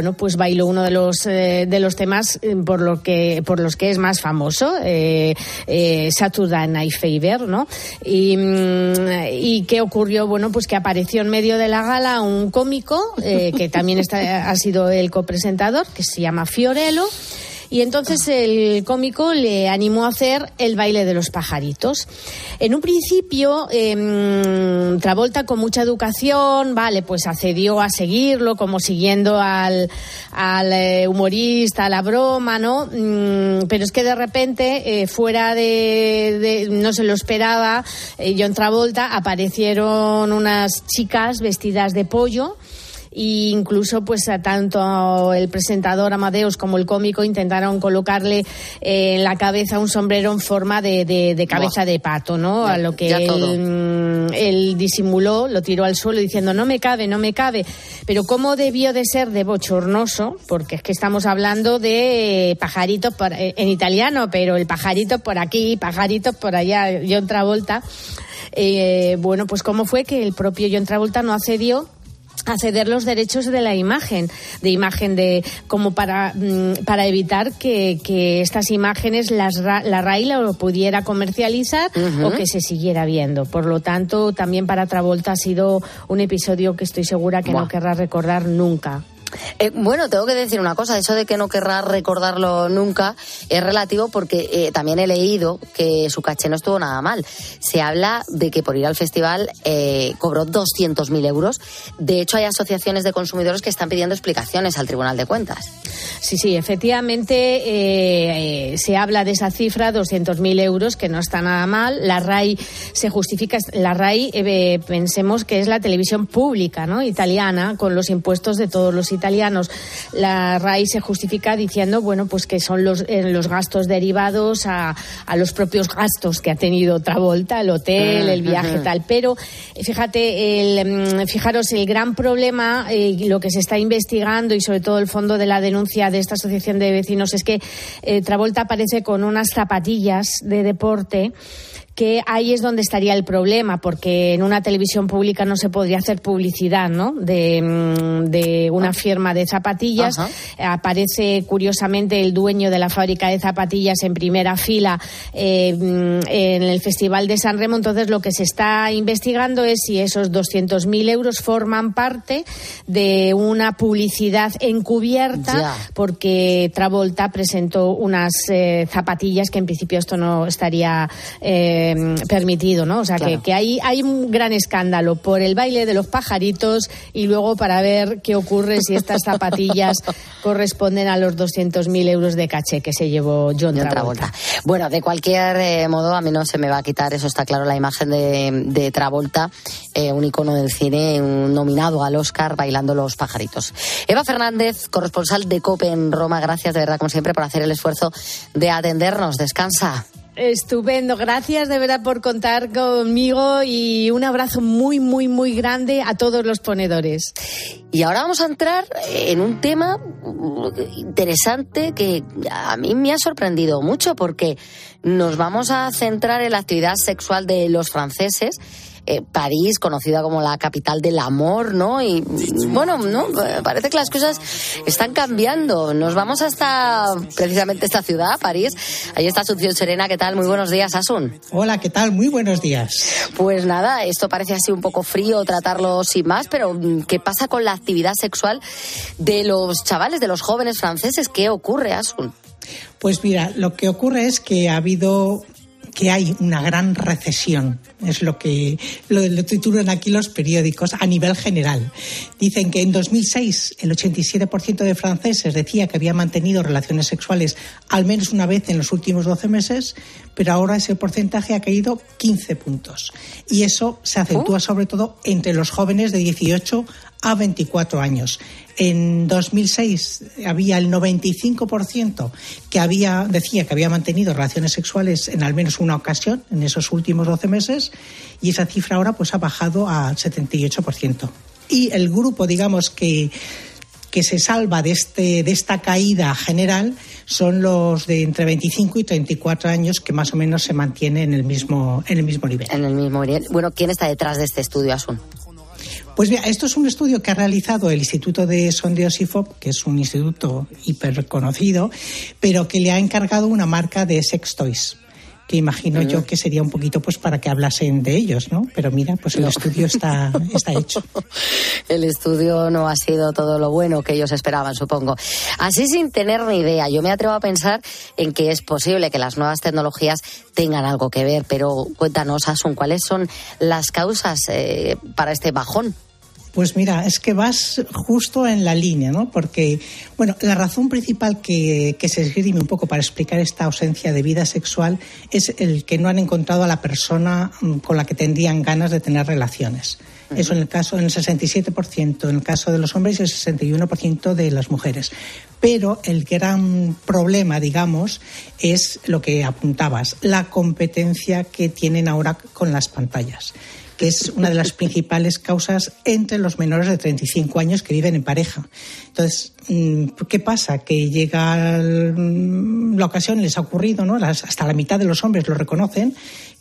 bueno, pues bailó uno de los, eh, de los temas eh, por, lo que, por los que es más famoso, eh, eh, Saturday Night Fever, ¿no? Y, mm, ¿Y qué ocurrió? Bueno, pues que apareció en medio de la gala un cómico, eh, que también está, ha sido el copresentador, que se llama Fiorello. Y entonces el cómico le animó a hacer el baile de los pajaritos. En un principio, em, Travolta con mucha educación, vale, pues accedió a seguirlo, como siguiendo al, al eh, humorista, a la broma, ¿no? Mm, pero es que de repente, eh, fuera de, de- no se lo esperaba, eh, John Travolta, aparecieron unas chicas vestidas de pollo. E incluso pues a tanto el presentador Amadeus como el cómico intentaron colocarle eh, en la cabeza un sombrero en forma de, de- de cabeza de pato, ¿no? Ya- a lo que él, mm, él disimuló, lo tiró al suelo diciendo no me cabe, no me cabe. Pero cómo debió de ser de bochornoso, porque es que estamos hablando de pajaritos por- eh, en italiano, pero el pajarito por aquí, pajaritos por allá, John Travolta. Eh, bueno, pues cómo fue que el propio John Travolta no accedió a ceder los derechos de la imagen, de imagen de como para, mm, para evitar que, que estas imágenes las, la RAI lo pudiera comercializar o que se siguiera viendo. Por lo tanto, también para Travolta ha sido un episodio que estoy segura que Buah. no querrá recordar nunca. Eh, bueno, tengo que decir una cosa, eso de que no querrá recordarlo nunca es relativo porque eh, también he leído que su caché no estuvo nada mal. Se habla de que por ir al festival eh, cobró 200.000 euros. De hecho, hay asociaciones de consumidores que están pidiendo explicaciones al Tribunal de Cuentas. Sí, sí, efectivamente eh, se habla de esa cifra, 200.000 euros, que no está nada mal. La RAI se justifica, la RAI eh, pensemos que es la televisión pública, ¿no? Italiana, con los impuestos de todos los italianos. La RAI se justifica diciendo, bueno, pues que son los, eh, los gastos derivados a, a los propios gastos que ha tenido Travolta, el hotel, el viaje, Ujú. tal. Pero eh, fíjate, el, mm, fijaros, el gran problema, eh, lo que se está investigando y sobre todo el fondo de la denuncia de esta asociación de vecinos es que eh, Travolta aparece con unas zapatillas de deporte que ahí es donde estaría el problema, porque en una televisión pública no se podría hacer publicidad, ¿no? De, mm, de una firma de zapatillas. Aparece curiosamente el dueño de la fábrica de zapatillas en primera fila eh, mm, en el Festival de San Remo. Entonces, lo que se está investigando es si esos 200.000 euros forman parte de una publicidad encubierta, Ya. porque Travolta presentó unas eh, zapatillas que en principio esto no estaría eh, permitido, ¿no? O sea, Claro. que, que hay, hay un gran escándalo por el baile de los pajaritos y luego para ver qué ocurre si estas zapatillas corresponden a los 200.000 euros de caché que se llevó John John Travolta. Travolta. Bueno, de cualquier eh, modo, a mí no se me va a quitar, eso está claro, la imagen de, de Travolta, eh, un icono del cine, un nominado al Oscar bailando los pajaritos. Eva Fernández, corresponsal de COPE en Roma, gracias de verdad, como siempre, por hacer el esfuerzo de atendernos. Descansa. Estupendo, gracias de verdad por contar conmigo y un abrazo muy, muy, muy grande a todos los ponedores. Y ahora vamos a entrar en un tema interesante que a mí me ha sorprendido mucho porque nos vamos a centrar en la actividad sexual de los franceses. Eh, París, conocida como la capital del amor, ¿no? Y bueno, ¿no? Parece que las cosas están cambiando. Nos vamos hasta precisamente esta ciudad, París. Ahí está Asunción Serena. ¿Qué tal? Muy buenos días, Asun. Hola, ¿qué tal? Muy buenos días. Pues nada, esto parece así un poco frío tratarlo sin más, pero mm, ¿qué pasa con la actividad sexual de los chavales, de los jóvenes franceses? ¿Qué ocurre, Asun? Pues mira, lo que ocurre es que ha habido que hay una gran recesión, es lo que lo, lo titulan aquí los periódicos a nivel general. Dicen que en 2006 el 87% de franceses decía que había mantenido relaciones sexuales al menos una vez en los últimos 12 meses, pero ahora ese porcentaje ha caído 15 puntos. Y eso se acentúa sobre todo entre los jóvenes de 18 a 24 años. En 2006 había el 95% que había, decía que había mantenido relaciones sexuales en al menos una ocasión en esos últimos 12 meses y esa cifra ahora pues ha bajado al 78%. Y el grupo, digamos, que que se salva de, este, de esta caída general son los de entre 25 y 34 años que más o menos se mantienen en el mismo, en el mismo nivel. En el mismo nivel. Bueno, ¿quién está detrás de este estudio, Asun? Pues mira, esto es un estudio que ha realizado el Instituto de Sondeos IFOP, que es un instituto hiper reconocido, pero que le ha encargado una marca de sex toys que imagino yo que sería un poquito pues para que hablasen de ellos, ¿no? Pero mira, pues el estudio está, está hecho. El estudio no ha sido todo lo bueno que ellos esperaban, supongo. Así sin tener ni idea, yo me atrevo a pensar en que es posible que las nuevas tecnologías tengan algo que ver, pero cuéntanos, Asun, ¿cuáles son las causas eh, para este bajón? Pues mira, es que vas justo en la línea, ¿no? Porque, bueno, la razón principal que, que, se esgrime un poco para explicar esta ausencia de vida sexual es el que no han encontrado a la persona mm, con la que tendrían ganas de tener relaciones. Uh -huh. Eso en el caso, en el 67%, en el caso de los hombres y el 61% de las mujeres. Pero el gran problema, digamos, es lo que apuntabas, la competencia que tienen ahora con las pantallas que es una de las principales causas entre los menores de 35 años que viven en pareja. Entonces, ¿qué pasa? Que llega la ocasión, les ha ocurrido, ¿no? hasta la mitad de los hombres lo reconocen,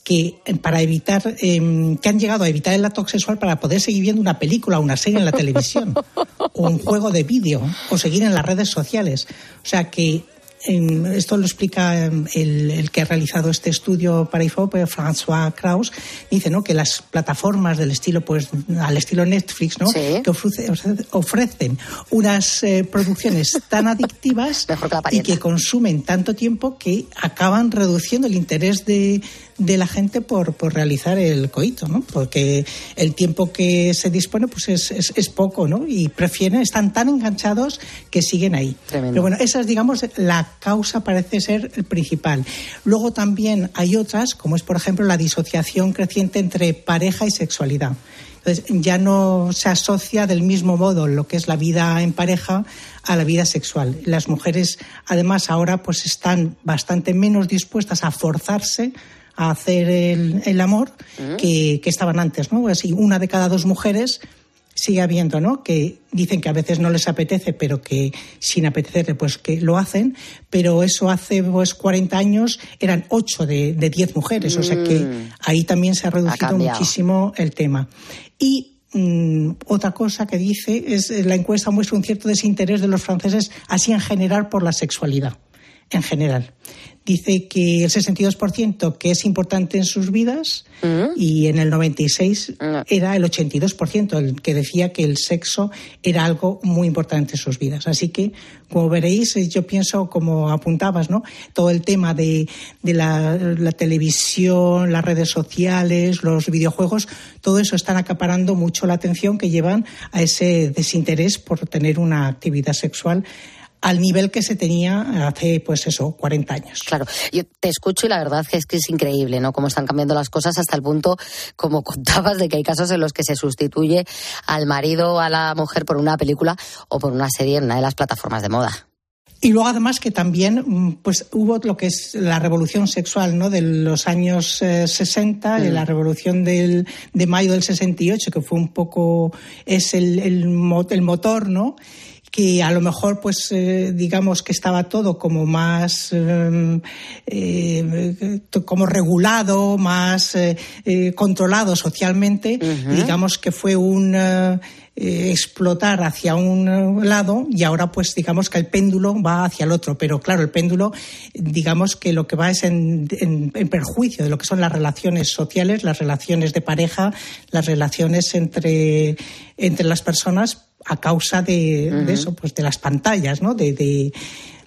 que para evitar, eh, que han llegado a evitar el acto sexual para poder seguir viendo una película una serie en la televisión, o un juego de vídeo, o seguir en las redes sociales. O sea que esto lo explica el, el, que ha realizado este estudio para IFOP, François Kraus, dice ¿no? que las plataformas del estilo, pues al estilo Netflix, ¿no? Sí. que ofrece, ofrecen unas eh, producciones tan adictivas y que consumen tanto tiempo que acaban reduciendo el interés de, de la gente por, por realizar el coito, ¿no? Porque el tiempo que se dispone pues es, es, es poco, ¿no? Y prefieren, están tan enganchados que siguen ahí. Tremendo. Pero bueno, esa es, digamos, la causa parece ser el principal. Luego también hay otras, como es, por ejemplo, la disociación creciente entre pareja y sexualidad. Entonces, ya no se asocia del mismo modo lo que es la vida en pareja a la vida sexual. Las mujeres, además, ahora pues están bastante menos dispuestas a forzarse a hacer el, el amor que, que, estaban antes, ¿no? Así, una de cada dos mujeres sigue habiendo, ¿no? Que dicen que a veces no les apetece, pero que sin apetecerle, pues que lo hacen. Pero eso hace pues 40 años eran 8 de, de 10 mujeres, o sea que Mm. ahí también se ha reducido muchísimo el tema. Y mm, otra cosa que dice es la encuesta muestra un cierto desinterés de los franceses así en general por la sexualidad, en general. Dice que el 62% que es importante en sus vidas y en el 96 era el 82% el que decía que el sexo era algo muy importante en sus vidas. Así que, como veréis, eh, yo pienso, como apuntabas, ¿no? Todo el tema de, de la, la televisión, las redes sociales, los videojuegos, todo eso están acaparando mucho la atención que llevan a ese desinterés por tener una actividad sexual al nivel que se tenía hace, pues eso, 40 años. Claro, yo te escucho y la verdad que es que es increíble, ¿no? Cómo están cambiando las cosas hasta el punto, como contabas, de que hay casos en los que se sustituye al marido o a la mujer por una película o por una serie en una de las plataformas de moda. Y luego además que también mm, pues hubo lo que es la revolución sexual ¿no? de los años eh, 60, eh, Mm. la revolución del, de mayo del 68, que fue un poco, es el, el, el motor, ¿no? Que a lo mejor pues eh, digamos que estaba todo como más eh, eh, como regulado más eh, controlado socialmente digamos que fue un explotar hacia un lado y ahora pues digamos que el péndulo va hacia el otro. Pero claro el péndulo digamos que lo que va es en, en- en perjuicio de lo que son las relaciones sociales las relaciones de pareja las relaciones entre entre las personas a causa de, eso pues de las pantallas no de, de,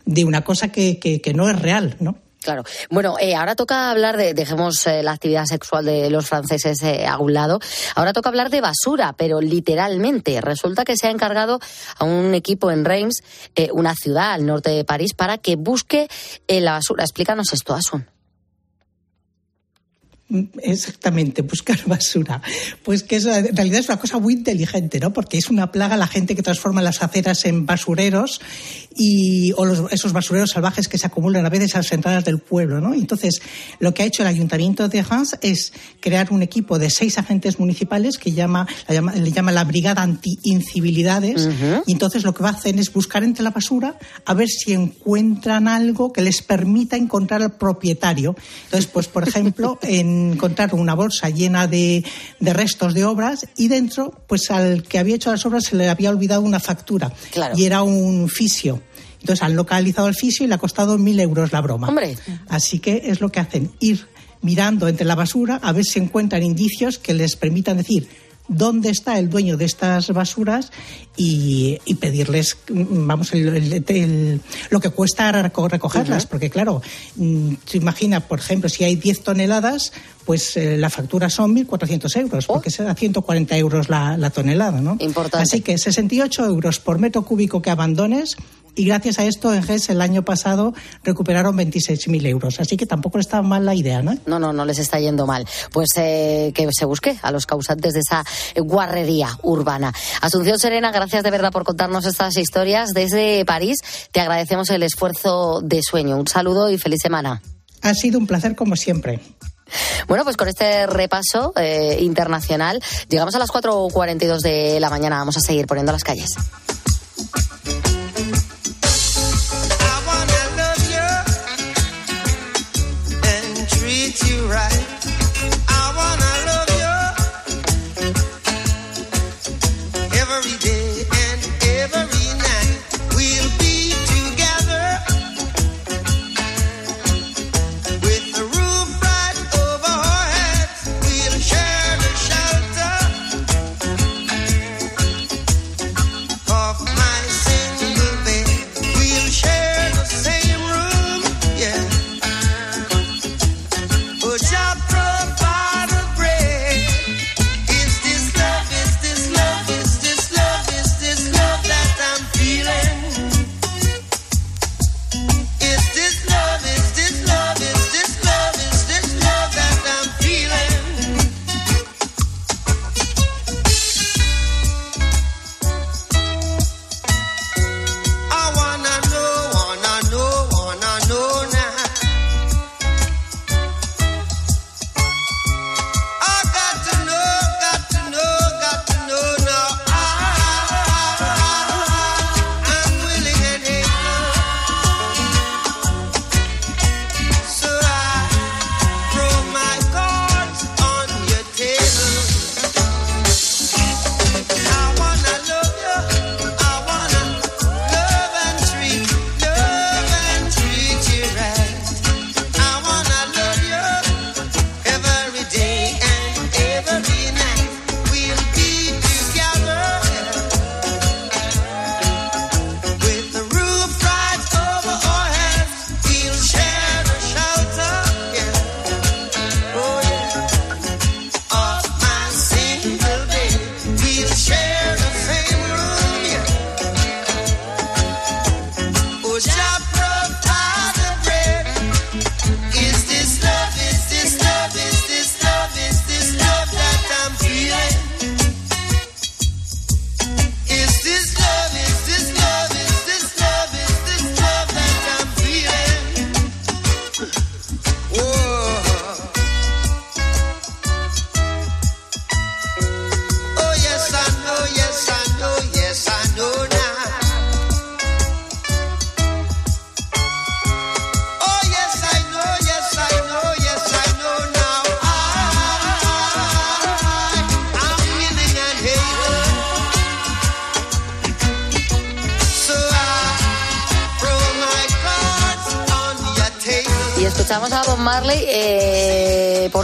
de una cosa que, que, que no es real no Claro. Bueno, eh, ahora toca hablar de, dejemos eh, la actividad sexual de los franceses eh, a un lado, ahora toca hablar de basura, pero literalmente. Resulta que se ha encargado a un equipo en Reims, eh, una ciudad al norte de París, para que busque la basura. Explícanos esto, Asun. Exactamente, buscar basura. Pues que es, en realidad es una cosa muy inteligente, ¿no? Porque es una plaga la gente que transforma las aceras en basureros y, o los- esos basureros salvajes que se acumulan a veces a las entradas del pueblo, ¿no? Entonces, lo que ha hecho el Ayuntamiento de Reims es crear un equipo de seis agentes municipales que llama, la llama- le llama la Brigada Anti-Incivilidades. Y entonces lo que hacen es buscar entre la basura a ver si encuentran algo que les permita encontrar al propietario. Entonces, pues, por ejemplo, encontraron una bolsa llena de, de restos de obras y dentro, pues al que había hecho las obras se le había olvidado una factura. Claro. Y era un fisio. Entonces han localizado al fisio y le ha costado mil euros la broma. Hombre. Así que es lo que hacen, ir mirando entre la basura a ver si encuentran indicios que les permitan decir dónde está el dueño de estas basuras y, y pedirles, mm, vamos, el- el- el- lo que cuesta reco- recogerlas, porque claro, mm, se imagina, por ejemplo, si hay 10 toneladas, pues eh, la factura son 1.400 euros, porque será 140 euros la, la tonelada, ¿no? Importante. Así que 68 euros por metro cúbico que abandones y gracias a esto en GES el año pasado recuperaron 26.000 euros. Así que tampoco está mal la idea, ¿no? No, no, no les está yendo mal. Pues eh, que se busque a los causantes de esa guarrería urbana. Asunción Serena, gracias de verdad por contarnos estas historias desde París. Te agradecemos el esfuerzo de sueño. Un saludo y feliz semana. Ha sido un placer como siempre. Bueno, pues con este repaso eh, internacional llegamos a las 4.42 de la mañana. Vamos a seguir poniendo las calles.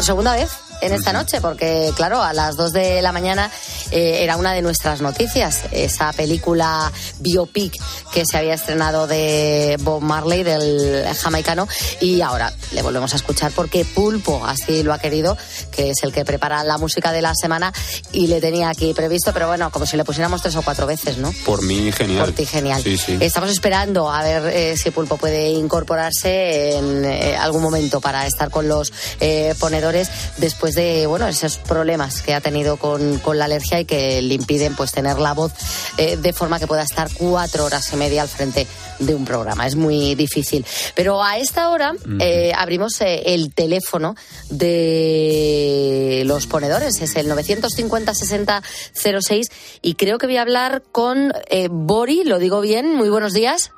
Segunda vez en esta noche, porque claro, a las 2 de la mañana eh, era una de nuestras noticias, esa película biopic que se había estrenado de Bob Marley, del jamaicano, y ahora le volvemos a escuchar porque Pulpo así lo ha querido, que es el que prepara la música de la semana, y le tenía aquí previsto, pero bueno, como si le pusiéramos tres o cuatro veces, ¿no? Por mí, genial. Por ti, genial. Sí, sí. Estamos esperando a ver eh, si Pulpo puede incorporarse en eh, algún momento para estar con los eh, ponedores después de bueno esos problemas que ha tenido con, con la alergia y que le impiden pues tener la voz eh, de forma que pueda estar cuatro horas y media al frente de un programa. Es muy difícil. Pero a esta hora eh, abrimos eh, el teléfono de los ponedores. Es el 950-6006 y creo que voy a hablar con eh, Bori. ¿Lo digo bien? Muy buenos días.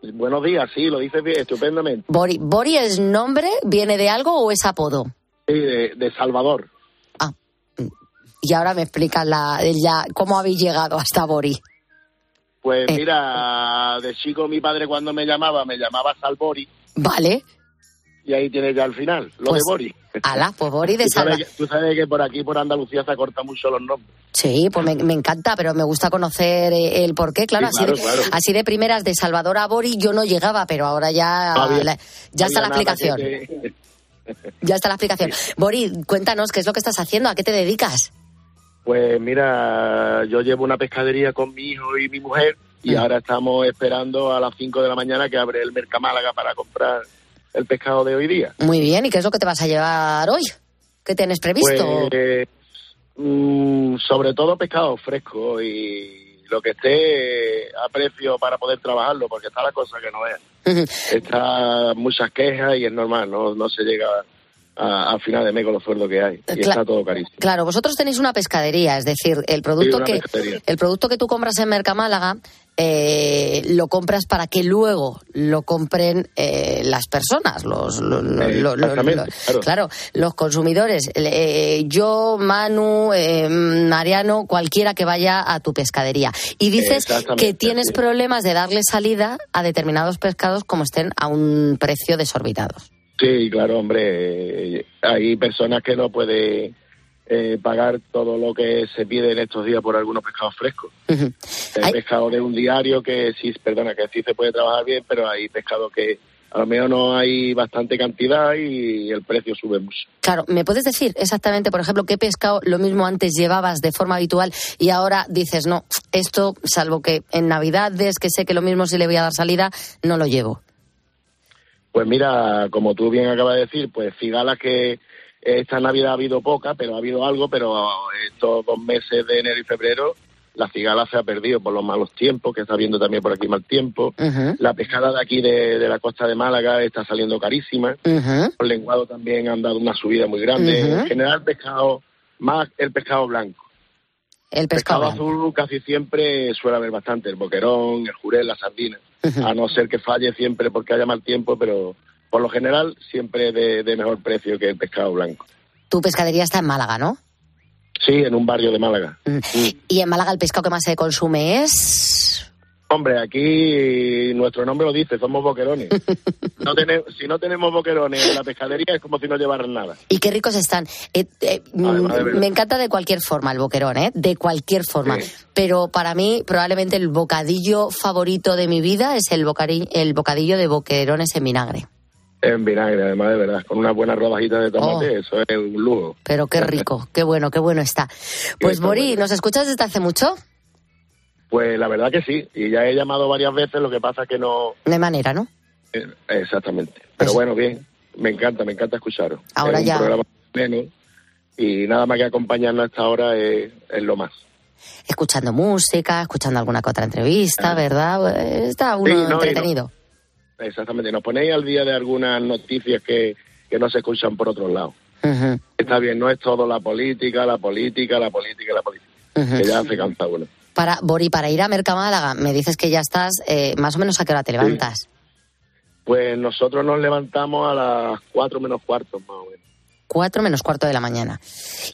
Buenos días, sí, lo dices bien, estupendamente. Bori, ¿Bori es nombre? ¿Viene de algo o es apodo? Sí, de, de Salvador. Y ahora me explicas la, ya, cómo habéis llegado hasta Bori. Pues Eh. mira, de chico mi padre cuando me llamaba, me llamaba Salbori, Vale. y ahí tienes ya al final, lo Pues, de Bori. Ala, pues Bori de Salva. tú sabes que por aquí, por Andalucía, se acortan mucho los nombres. Sí, pues me, me encanta, pero me gusta conocer eh, el por qué. Claro, Sí, así, claro, de, claro. así de primeras de Salvador a Bori yo no llegaba, pero ahora ya, No había- la- ya no está la explicación. que Ya está la explicación. Bori, cuéntanos qué es lo que estás haciendo, a qué te dedicas. Pues mira, yo llevo una pescadería con mi hijo y mi mujer y ahora estamos esperando a las 5 de la mañana que abre el Mercamálaga para comprar el pescado de hoy día. Muy bien, ¿y qué es lo que te vas a llevar hoy? ¿Qué tienes previsto? Pues, mm, sobre todo pescado fresco y lo que esté a precio para poder trabajarlo, porque está la cosa que no es. Está muchas quejas y es normal, no, no se llega a, a final de mes con los sueldos que hay. Y Cla- está todo carísimo. Claro, vosotros tenéis una pescadería, es decir, el producto que el producto que tú compras en Mercamálaga eh, lo compras para que luego lo compren eh, las personas, los, lo- lo- Eh, claro. los consumidores. Eh, yo, Manu, eh, Mariano, cualquiera que vaya a tu pescadería. Y dices que tienes problemas de darle salida a determinados pescados como estén a un precio desorbitado. Sí, claro, hombre. eh, Hay personas que no pueden eh, pagar todo lo que se pide en estos días por algunos pescados frescos. Hay pescado de un diario que sí, perdona, que sí se puede trabajar bien, pero hay pescado que a lo mejor no hay bastante cantidad y el precio sube mucho. Claro, ¿me puedes decir exactamente, por ejemplo, qué pescado lo mismo antes llevabas de forma habitual y ahora dices, no, esto, salvo que en Navidades, que sé que lo mismo si le voy a dar salida, no lo llevo? Pues mira, como tú bien acabas de decir, pues cigalas que esta Navidad ha habido poca, pero ha habido algo, pero estos dos meses de enero y febrero la cigala se ha perdido por los malos tiempos, que está habiendo también por aquí mal tiempo. La pescada de aquí de, de la costa de Málaga está saliendo carísima. Los lenguados también han dado una subida muy grande. En general, pescado, más el pescado blanco. El pescado. azul casi siempre suele haber bastante, el boquerón, el jurel, la sardina. A no ser que falle siempre porque haya mal tiempo, pero por lo general siempre de, de mejor precio que el pescado blanco. Tu pescadería está en Málaga, ¿no? Sí, en un barrio de Málaga. Y en Málaga el pescado que más se consume es... Hombre, aquí nuestro nombre lo dice, somos boquerones. No tene- si no tenemos boquerones en la pescadería es como si no llevaran nada. Y qué ricos están. Eh, eh, mm, me encanta de cualquier forma el boquerón, ¿eh? De cualquier forma. Pero para mí, probablemente el bocadillo favorito de mi vida es el, el bocadillo de boquerones en vinagre. En vinagre, además, de verdad. Con una buena rodajita de tomate, Oh. eso es un lujo. Pero qué rico, qué bueno, qué bueno está. Pues Bori, ¿nos escuchas desde hace mucho? Pues la verdad que sí. Y ya he llamado varias veces, lo que pasa es que no... De manera, ¿no? eh, exactamente. Pero bueno, bien. Me encanta, me encanta escucharos. Pues Ahora es ya- un programa menos. Y nada más que acompañarnos hasta ahora es, es lo más. Escuchando música, escuchando alguna que otra entrevista, ¿verdad? Eh, Está uno Sí, no, entretenido. Exactamente. Nos ponéis al día de algunas noticias que, que no se escuchan por otros lados. Ujú, Está bien, no es todo la política, la política, la política, la política. Que ya se cansa uno. Para, Bori, para ir a Mercamálaga, me dices que ya estás, eh, más o menos a qué hora te levantas. Pues nosotros nos levantamos a las cuatro menos cuarto, más o menos. Cuatro menos cuarto de la mañana.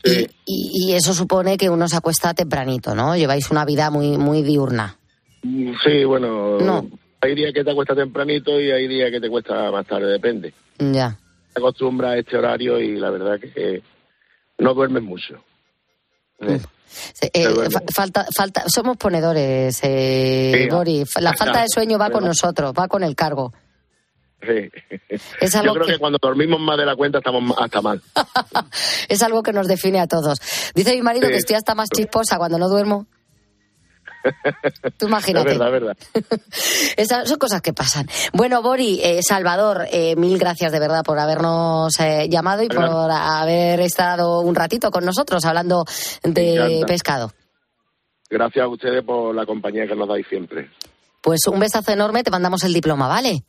Y, y- y eso supone que uno se acuesta tempranito, ¿no? Lleváis una vida muy, muy diurna. Mm, Sí, bueno, No. hay días que te cuesta tempranito y hay días que te cuesta más tarde, depende. Ya. Se acostumbra a este horario y la verdad que no duermes mucho. Eh, Sí, eh, falta, falta, somos ponedores, eh, Sí, Bori. La ah, falta de sueño va con nosotros, va con el cargo. sí. Es Yo algo creo que... que- cuando dormimos más de la cuenta estamos hasta mal. Es algo que nos define a todos. Dice mi marido Sí. que estoy hasta más chisposa cuando no duermo. Tú imagínate. Es verdad, es verdad. Esas son cosas que pasan. Bueno, Bori, eh, Salvador, eh, mil gracias de verdad por habernos eh, llamado y por haber estado un ratito con nosotros hablando de pescado. Gracias a ustedes por la compañía que nos dais siempre. Pues un besazo enorme, te mandamos el diploma, ¿vale?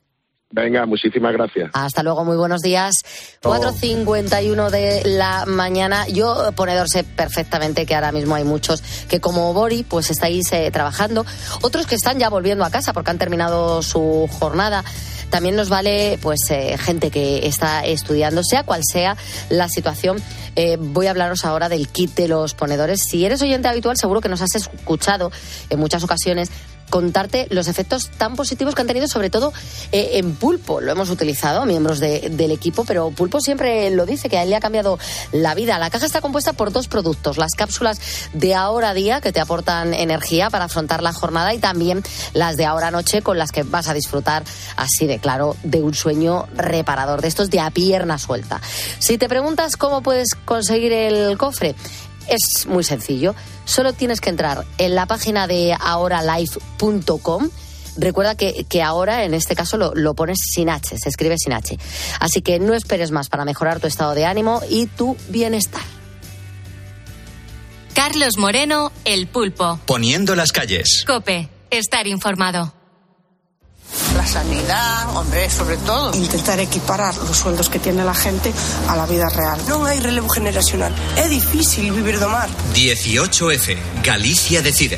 Venga, muchísimas gracias. Hasta luego, muy buenos días. 4.51 de la mañana. Yo, ponedor, sé perfectamente que ahora mismo hay muchos que como Bori, pues estáis eh, trabajando. Otros que están ya volviendo a casa porque han terminado su jornada. También nos vale, pues, eh, gente que está estudiando, sea cual sea la situación. Eh, voy a hablaros ahora del kit de los ponedores. Si eres oyente habitual, seguro que nos has escuchado en muchas ocasiones contarte los efectos tan positivos que han tenido, sobre todo eh, en Pulpo. Lo hemos utilizado, miembros de- del equipo, pero Pulpo siempre lo dice, que a él le ha cambiado la vida. La caja está compuesta por dos productos, las cápsulas de ahora día, que te aportan energía para afrontar la jornada, y también las de ahora noche, con las que vas a disfrutar, así de claro, de un sueño reparador, de estos de a pierna suelta. Si te preguntas cómo puedes conseguir el cofre, es muy sencillo. Solo tienes que entrar en la página de ahoralife.com. Recuerda que, que ahora, en este caso, lo, lo pones sin H, se escribe sin H. Así que no esperes más para mejorar tu estado de ánimo y tu bienestar. Carlos Moreno, El Pulpo. Poniendo las calles. Cope, estar informado. La sanidad, hombre, sobre todo. Intentar equiparar los sueldos que tiene la gente a la vida real. No hay relevo generacional. Es difícil vivir de mar. 18F. Galicia decide.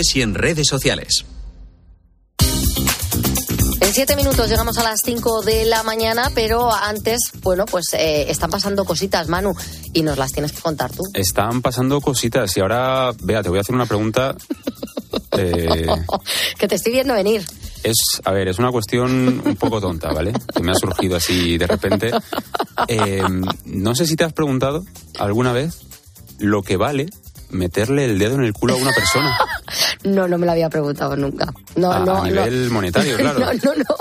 y en redes sociales. En siete minutos llegamos a las cinco de la mañana, pero antes, bueno, pues eh, están pasando cositas, Manu, y nos las tienes que contar tú. Están pasando cositas y ahora, vea, te voy a hacer una pregunta. Eh, que te estoy viendo venir. es, a ver, es una cuestión un poco tonta, ¿vale? Que me ha surgido así de repente. Eh, no sé si te has preguntado alguna vez lo que vale meterle el dedo en el culo a una persona. No, no me lo había preguntado nunca. No, A- no, a nivel no. monetario, claro. No, no, no.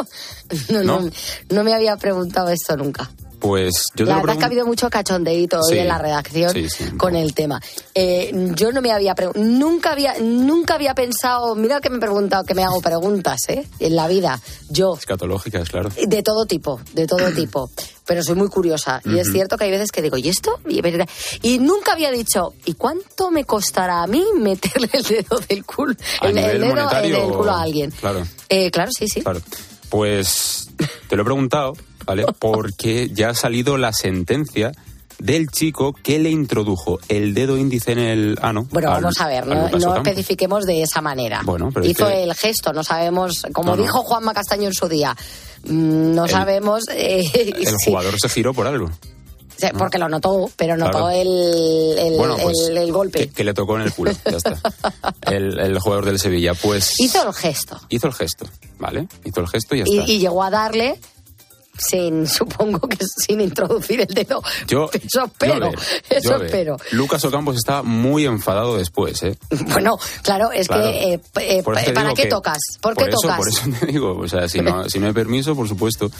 No, no, ¿No? no me había preguntado esto nunca. Pues yo te la lo verdad es que ha habido mucho cachondeíto hoy Sí, en la redacción sí, sí, un con el tema. Eh, yo no me había nunca había nunca había pensado, mira que me he preguntado, que me hago preguntas, ¿eh? En la vida, yo Escatológicas, claro. de todo tipo, de todo tipo. Pero soy muy curiosa. Y es cierto que hay veces que digo, ¿y esto? Y, nunca había dicho, ¿y cuánto me costará a mí meterle el dedo del culo, A el, dedo el culo a alguien? Claro. Eh, claro, sí, sí. Claro. Pues te lo he preguntado, ¿vale? Porque ya ha salido la sentencia del chico que le introdujo el dedo índice en el ano. Bueno, al- vamos a ver, no, no especifiquemos de esa manera. Bueno, pero es Hizo que- el gesto, no sabemos, como No, no. dijo Juanma Castaño en su día, mm, no El- sabemos, eh, El sí, jugador se giró por algo. porque lo notó, pero notó Claro. el, el, Bueno, pues, el- el golpe. Que, que le tocó en el culo, ya está. El, el jugador del Sevilla, pues... Hizo el gesto Hizo el gesto, ¿vale? Hizo el gesto y ya y, está. y llegó a darle sin, supongo que sin introducir el dedo. Yo, Eso espero, ver, eso yo espero. Lucas Ocampos estaba muy enfadado después, ¿eh? Bueno, claro, es Claro. que eh, eh, ¿para qué que- tocas? ¿Por qué eso, tocas? Por eso te digo, o sea, si no, si no hay permiso, por supuesto.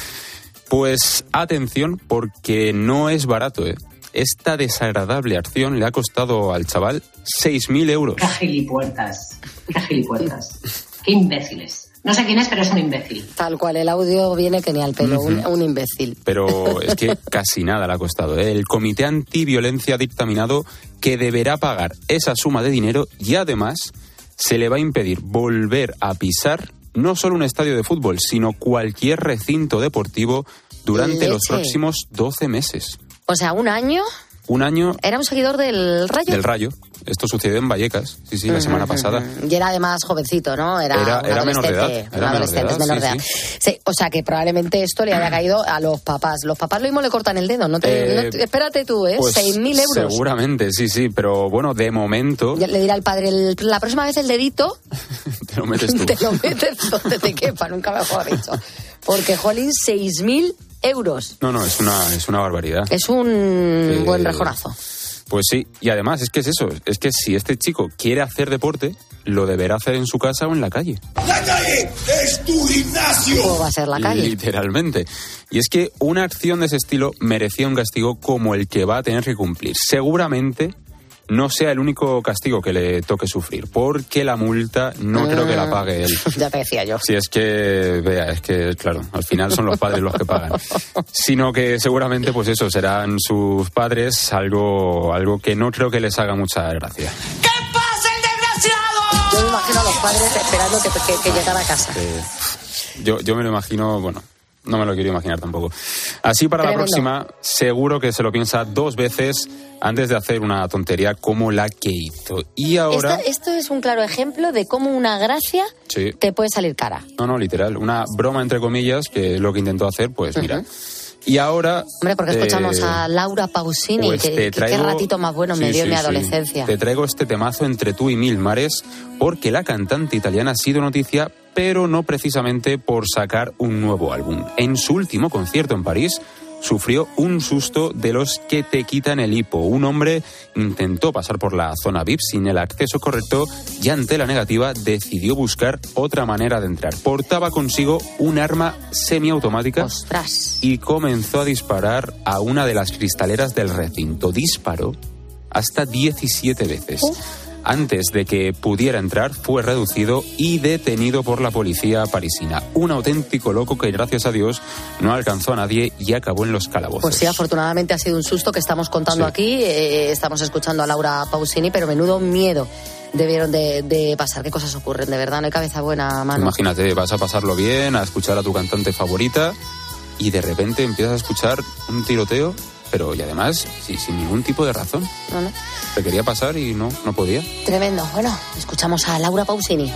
Pues atención, porque no es barato, ¿eh? Esta desagradable acción le ha costado al chaval 6.000 euros. Qué gilipuertas. Qué gilipuertas. Qué imbéciles. No sé quién es, pero es un imbécil. Tal cual, el audio viene que ni al pelo, un, imbécil. Pero es que casi nada le ha costado. ¿eh? El Comité Antiviolencia ha dictaminado que deberá pagar esa suma de dinero y además se le va a impedir volver a pisar no solo un estadio de fútbol, sino cualquier recinto deportivo durante los próximos 12 meses. O sea, un año. Un año Era un seguidor del Rayo. del Rayo. Esto sucedió en Vallecas, sí, sí, la semana pasada. Y era además jovencito, ¿no? Era, Era- menor de edad, era menor de edad, menor de edad. Sí, o sea que probablemente esto le haya caído a los papás. Los papás lo mismo le cortan el dedo. No te, Eh, no te- espérate tú, ¿eh? Pues 6.000 euros. Seguramente, sí, sí, pero bueno, de momento Ya le dirá al padre, el- la próxima vez el dedito te lo metes tú. te lo metes donde te quepa, nunca mejor dicho. Porque, jolín, 6.000 euros. No, no, es una, es una barbaridad. Es un Eh, buen rejonazo. Pues sí, y además es que es eso, es que si este chico quiere hacer deporte, lo deberá hacer en su casa o en la calle. ¡La calle es tu gimnasio! ¿Cómo va a ser la calle? Literalmente. Y es que una acción de ese estilo merecía un castigo como el que va a tener que cumplir. Seguramente no sea el único castigo que le toque sufrir, porque la multa no creo que la pague él. Ya te decía yo. Si es que, vea, es que, claro, al final son los padres los que pagan. Sino que seguramente, pues eso, serán sus padres algo, algo que no creo que les haga mucha gracia. Yo me imagino a los padres esperando que, que, que llegara a casa. Eh, yo, yo me lo imagino, bueno, no me lo quiero imaginar tampoco. Así para la próxima, seguro que se lo piensa dos veces antes de hacer una tontería como la que hizo. Y ahora... Esto, esto es un claro ejemplo de cómo una gracia Sí. te puede salir cara. No, no, literal. Una broma entre comillas, que es lo que intentó hacer, pues mira. Y ahora... Hombre, porque escuchamos eh, a Laura Pausini, pues que, te que qué traigo- ratito más bueno me Sí, dio en mi sí. adolescencia. Te traigo este temazo entre tú y mil mares porque la cantante italiana ha sido noticia, pero no precisamente por sacar un nuevo álbum. En su último concierto en París sufrió un susto de los que te quitan el hipo. Un hombre intentó pasar por la zona VIP sin el acceso correcto y ante la negativa decidió buscar otra manera de entrar. Portaba consigo un arma semiautomática y comenzó a disparar a una de las cristaleras del recinto. Disparó hasta 17 veces. Antes de que pudiera entrar, fue reducido y detenido por la policía parisina. Un auténtico loco que, gracias a Dios, no alcanzó a nadie y acabó en los calabozos. Pues sí, afortunadamente ha sido un susto que estamos contando Sí. aquí. eh, estamos escuchando a Laura Pausini, pero menudo miedo debieron de, de pasar. ¿Qué cosas ocurren? De verdad, no hay cabeza buena, mano. Imagínate, vas a pasarlo bien, a escuchar a tu cantante favorita y de repente empiezas a escuchar un tiroteo, pero y además sí, sin ningún tipo de razón. No, no. Te quería pasar y no, no podía. Tremendo. Bueno, escuchamos a Laura Pausini.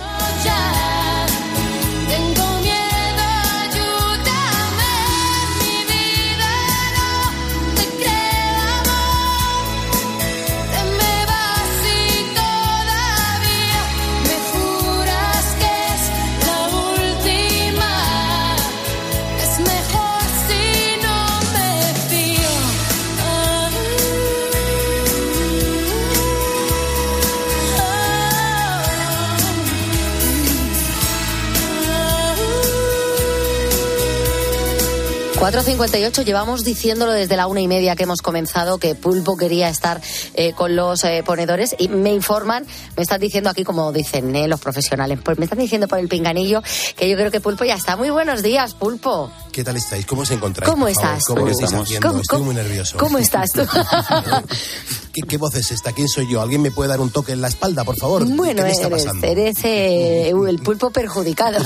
4.58, llevamos diciéndolo desde la una y media que hemos comenzado que Pulpo quería estar eh, con los eh, ponedores y me informan, me están diciendo aquí como dicen eh, los profesionales, pues me están diciendo por el pinganillo que yo creo que Pulpo ya está. Muy buenos días, Pulpo. ¿Qué tal estáis? ¿Cómo os encontráis? ¿Cómo estás? ¿Cómo ¿Cómo- haciendo? cómo- Estoy cómo- muy nervioso. ¿Cómo estás tú? ¿Qué, qué voz es esta? ¿Quién soy yo? ¿Alguien me puede dar un toque en la espalda, por favor? bueno, ¿Qué me está eres, pasando? eres eh, el pulpo perjudicado.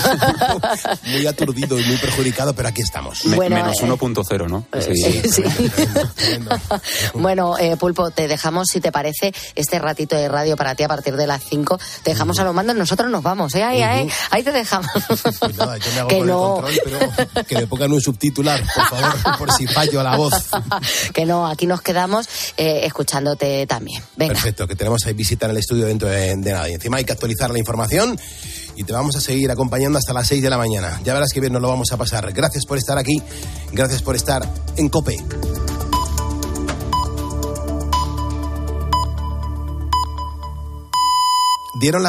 Muy aturdido y muy perjudicado, pero aquí estamos. Me- Bueno, menos eh, 1.0, ¿no? Ese día. Sí. bueno, eh, Pulpo, te dejamos, si te parece, este ratito de radio para ti a partir de las 5. Te dejamos a los mandos, nosotros nos vamos, ¿eh? Ahí, ahí, ahí te dejamos. Pues nada, yo me hago Que no. el control, pero que me pongan un subtitular, por favor, por si fallo la voz. que no, aquí nos quedamos eh, escuchándote también. Venga. Perfecto, que tenemos ahí visita en el estudio dentro de, de nada. Y encima hay que actualizar la información y te vamos a seguir acompañando hasta las 6 de la mañana. Ya verás que bien nos lo vamos a pasar. Gracias por estar aquí, gracias por estar en COPE. Dieron la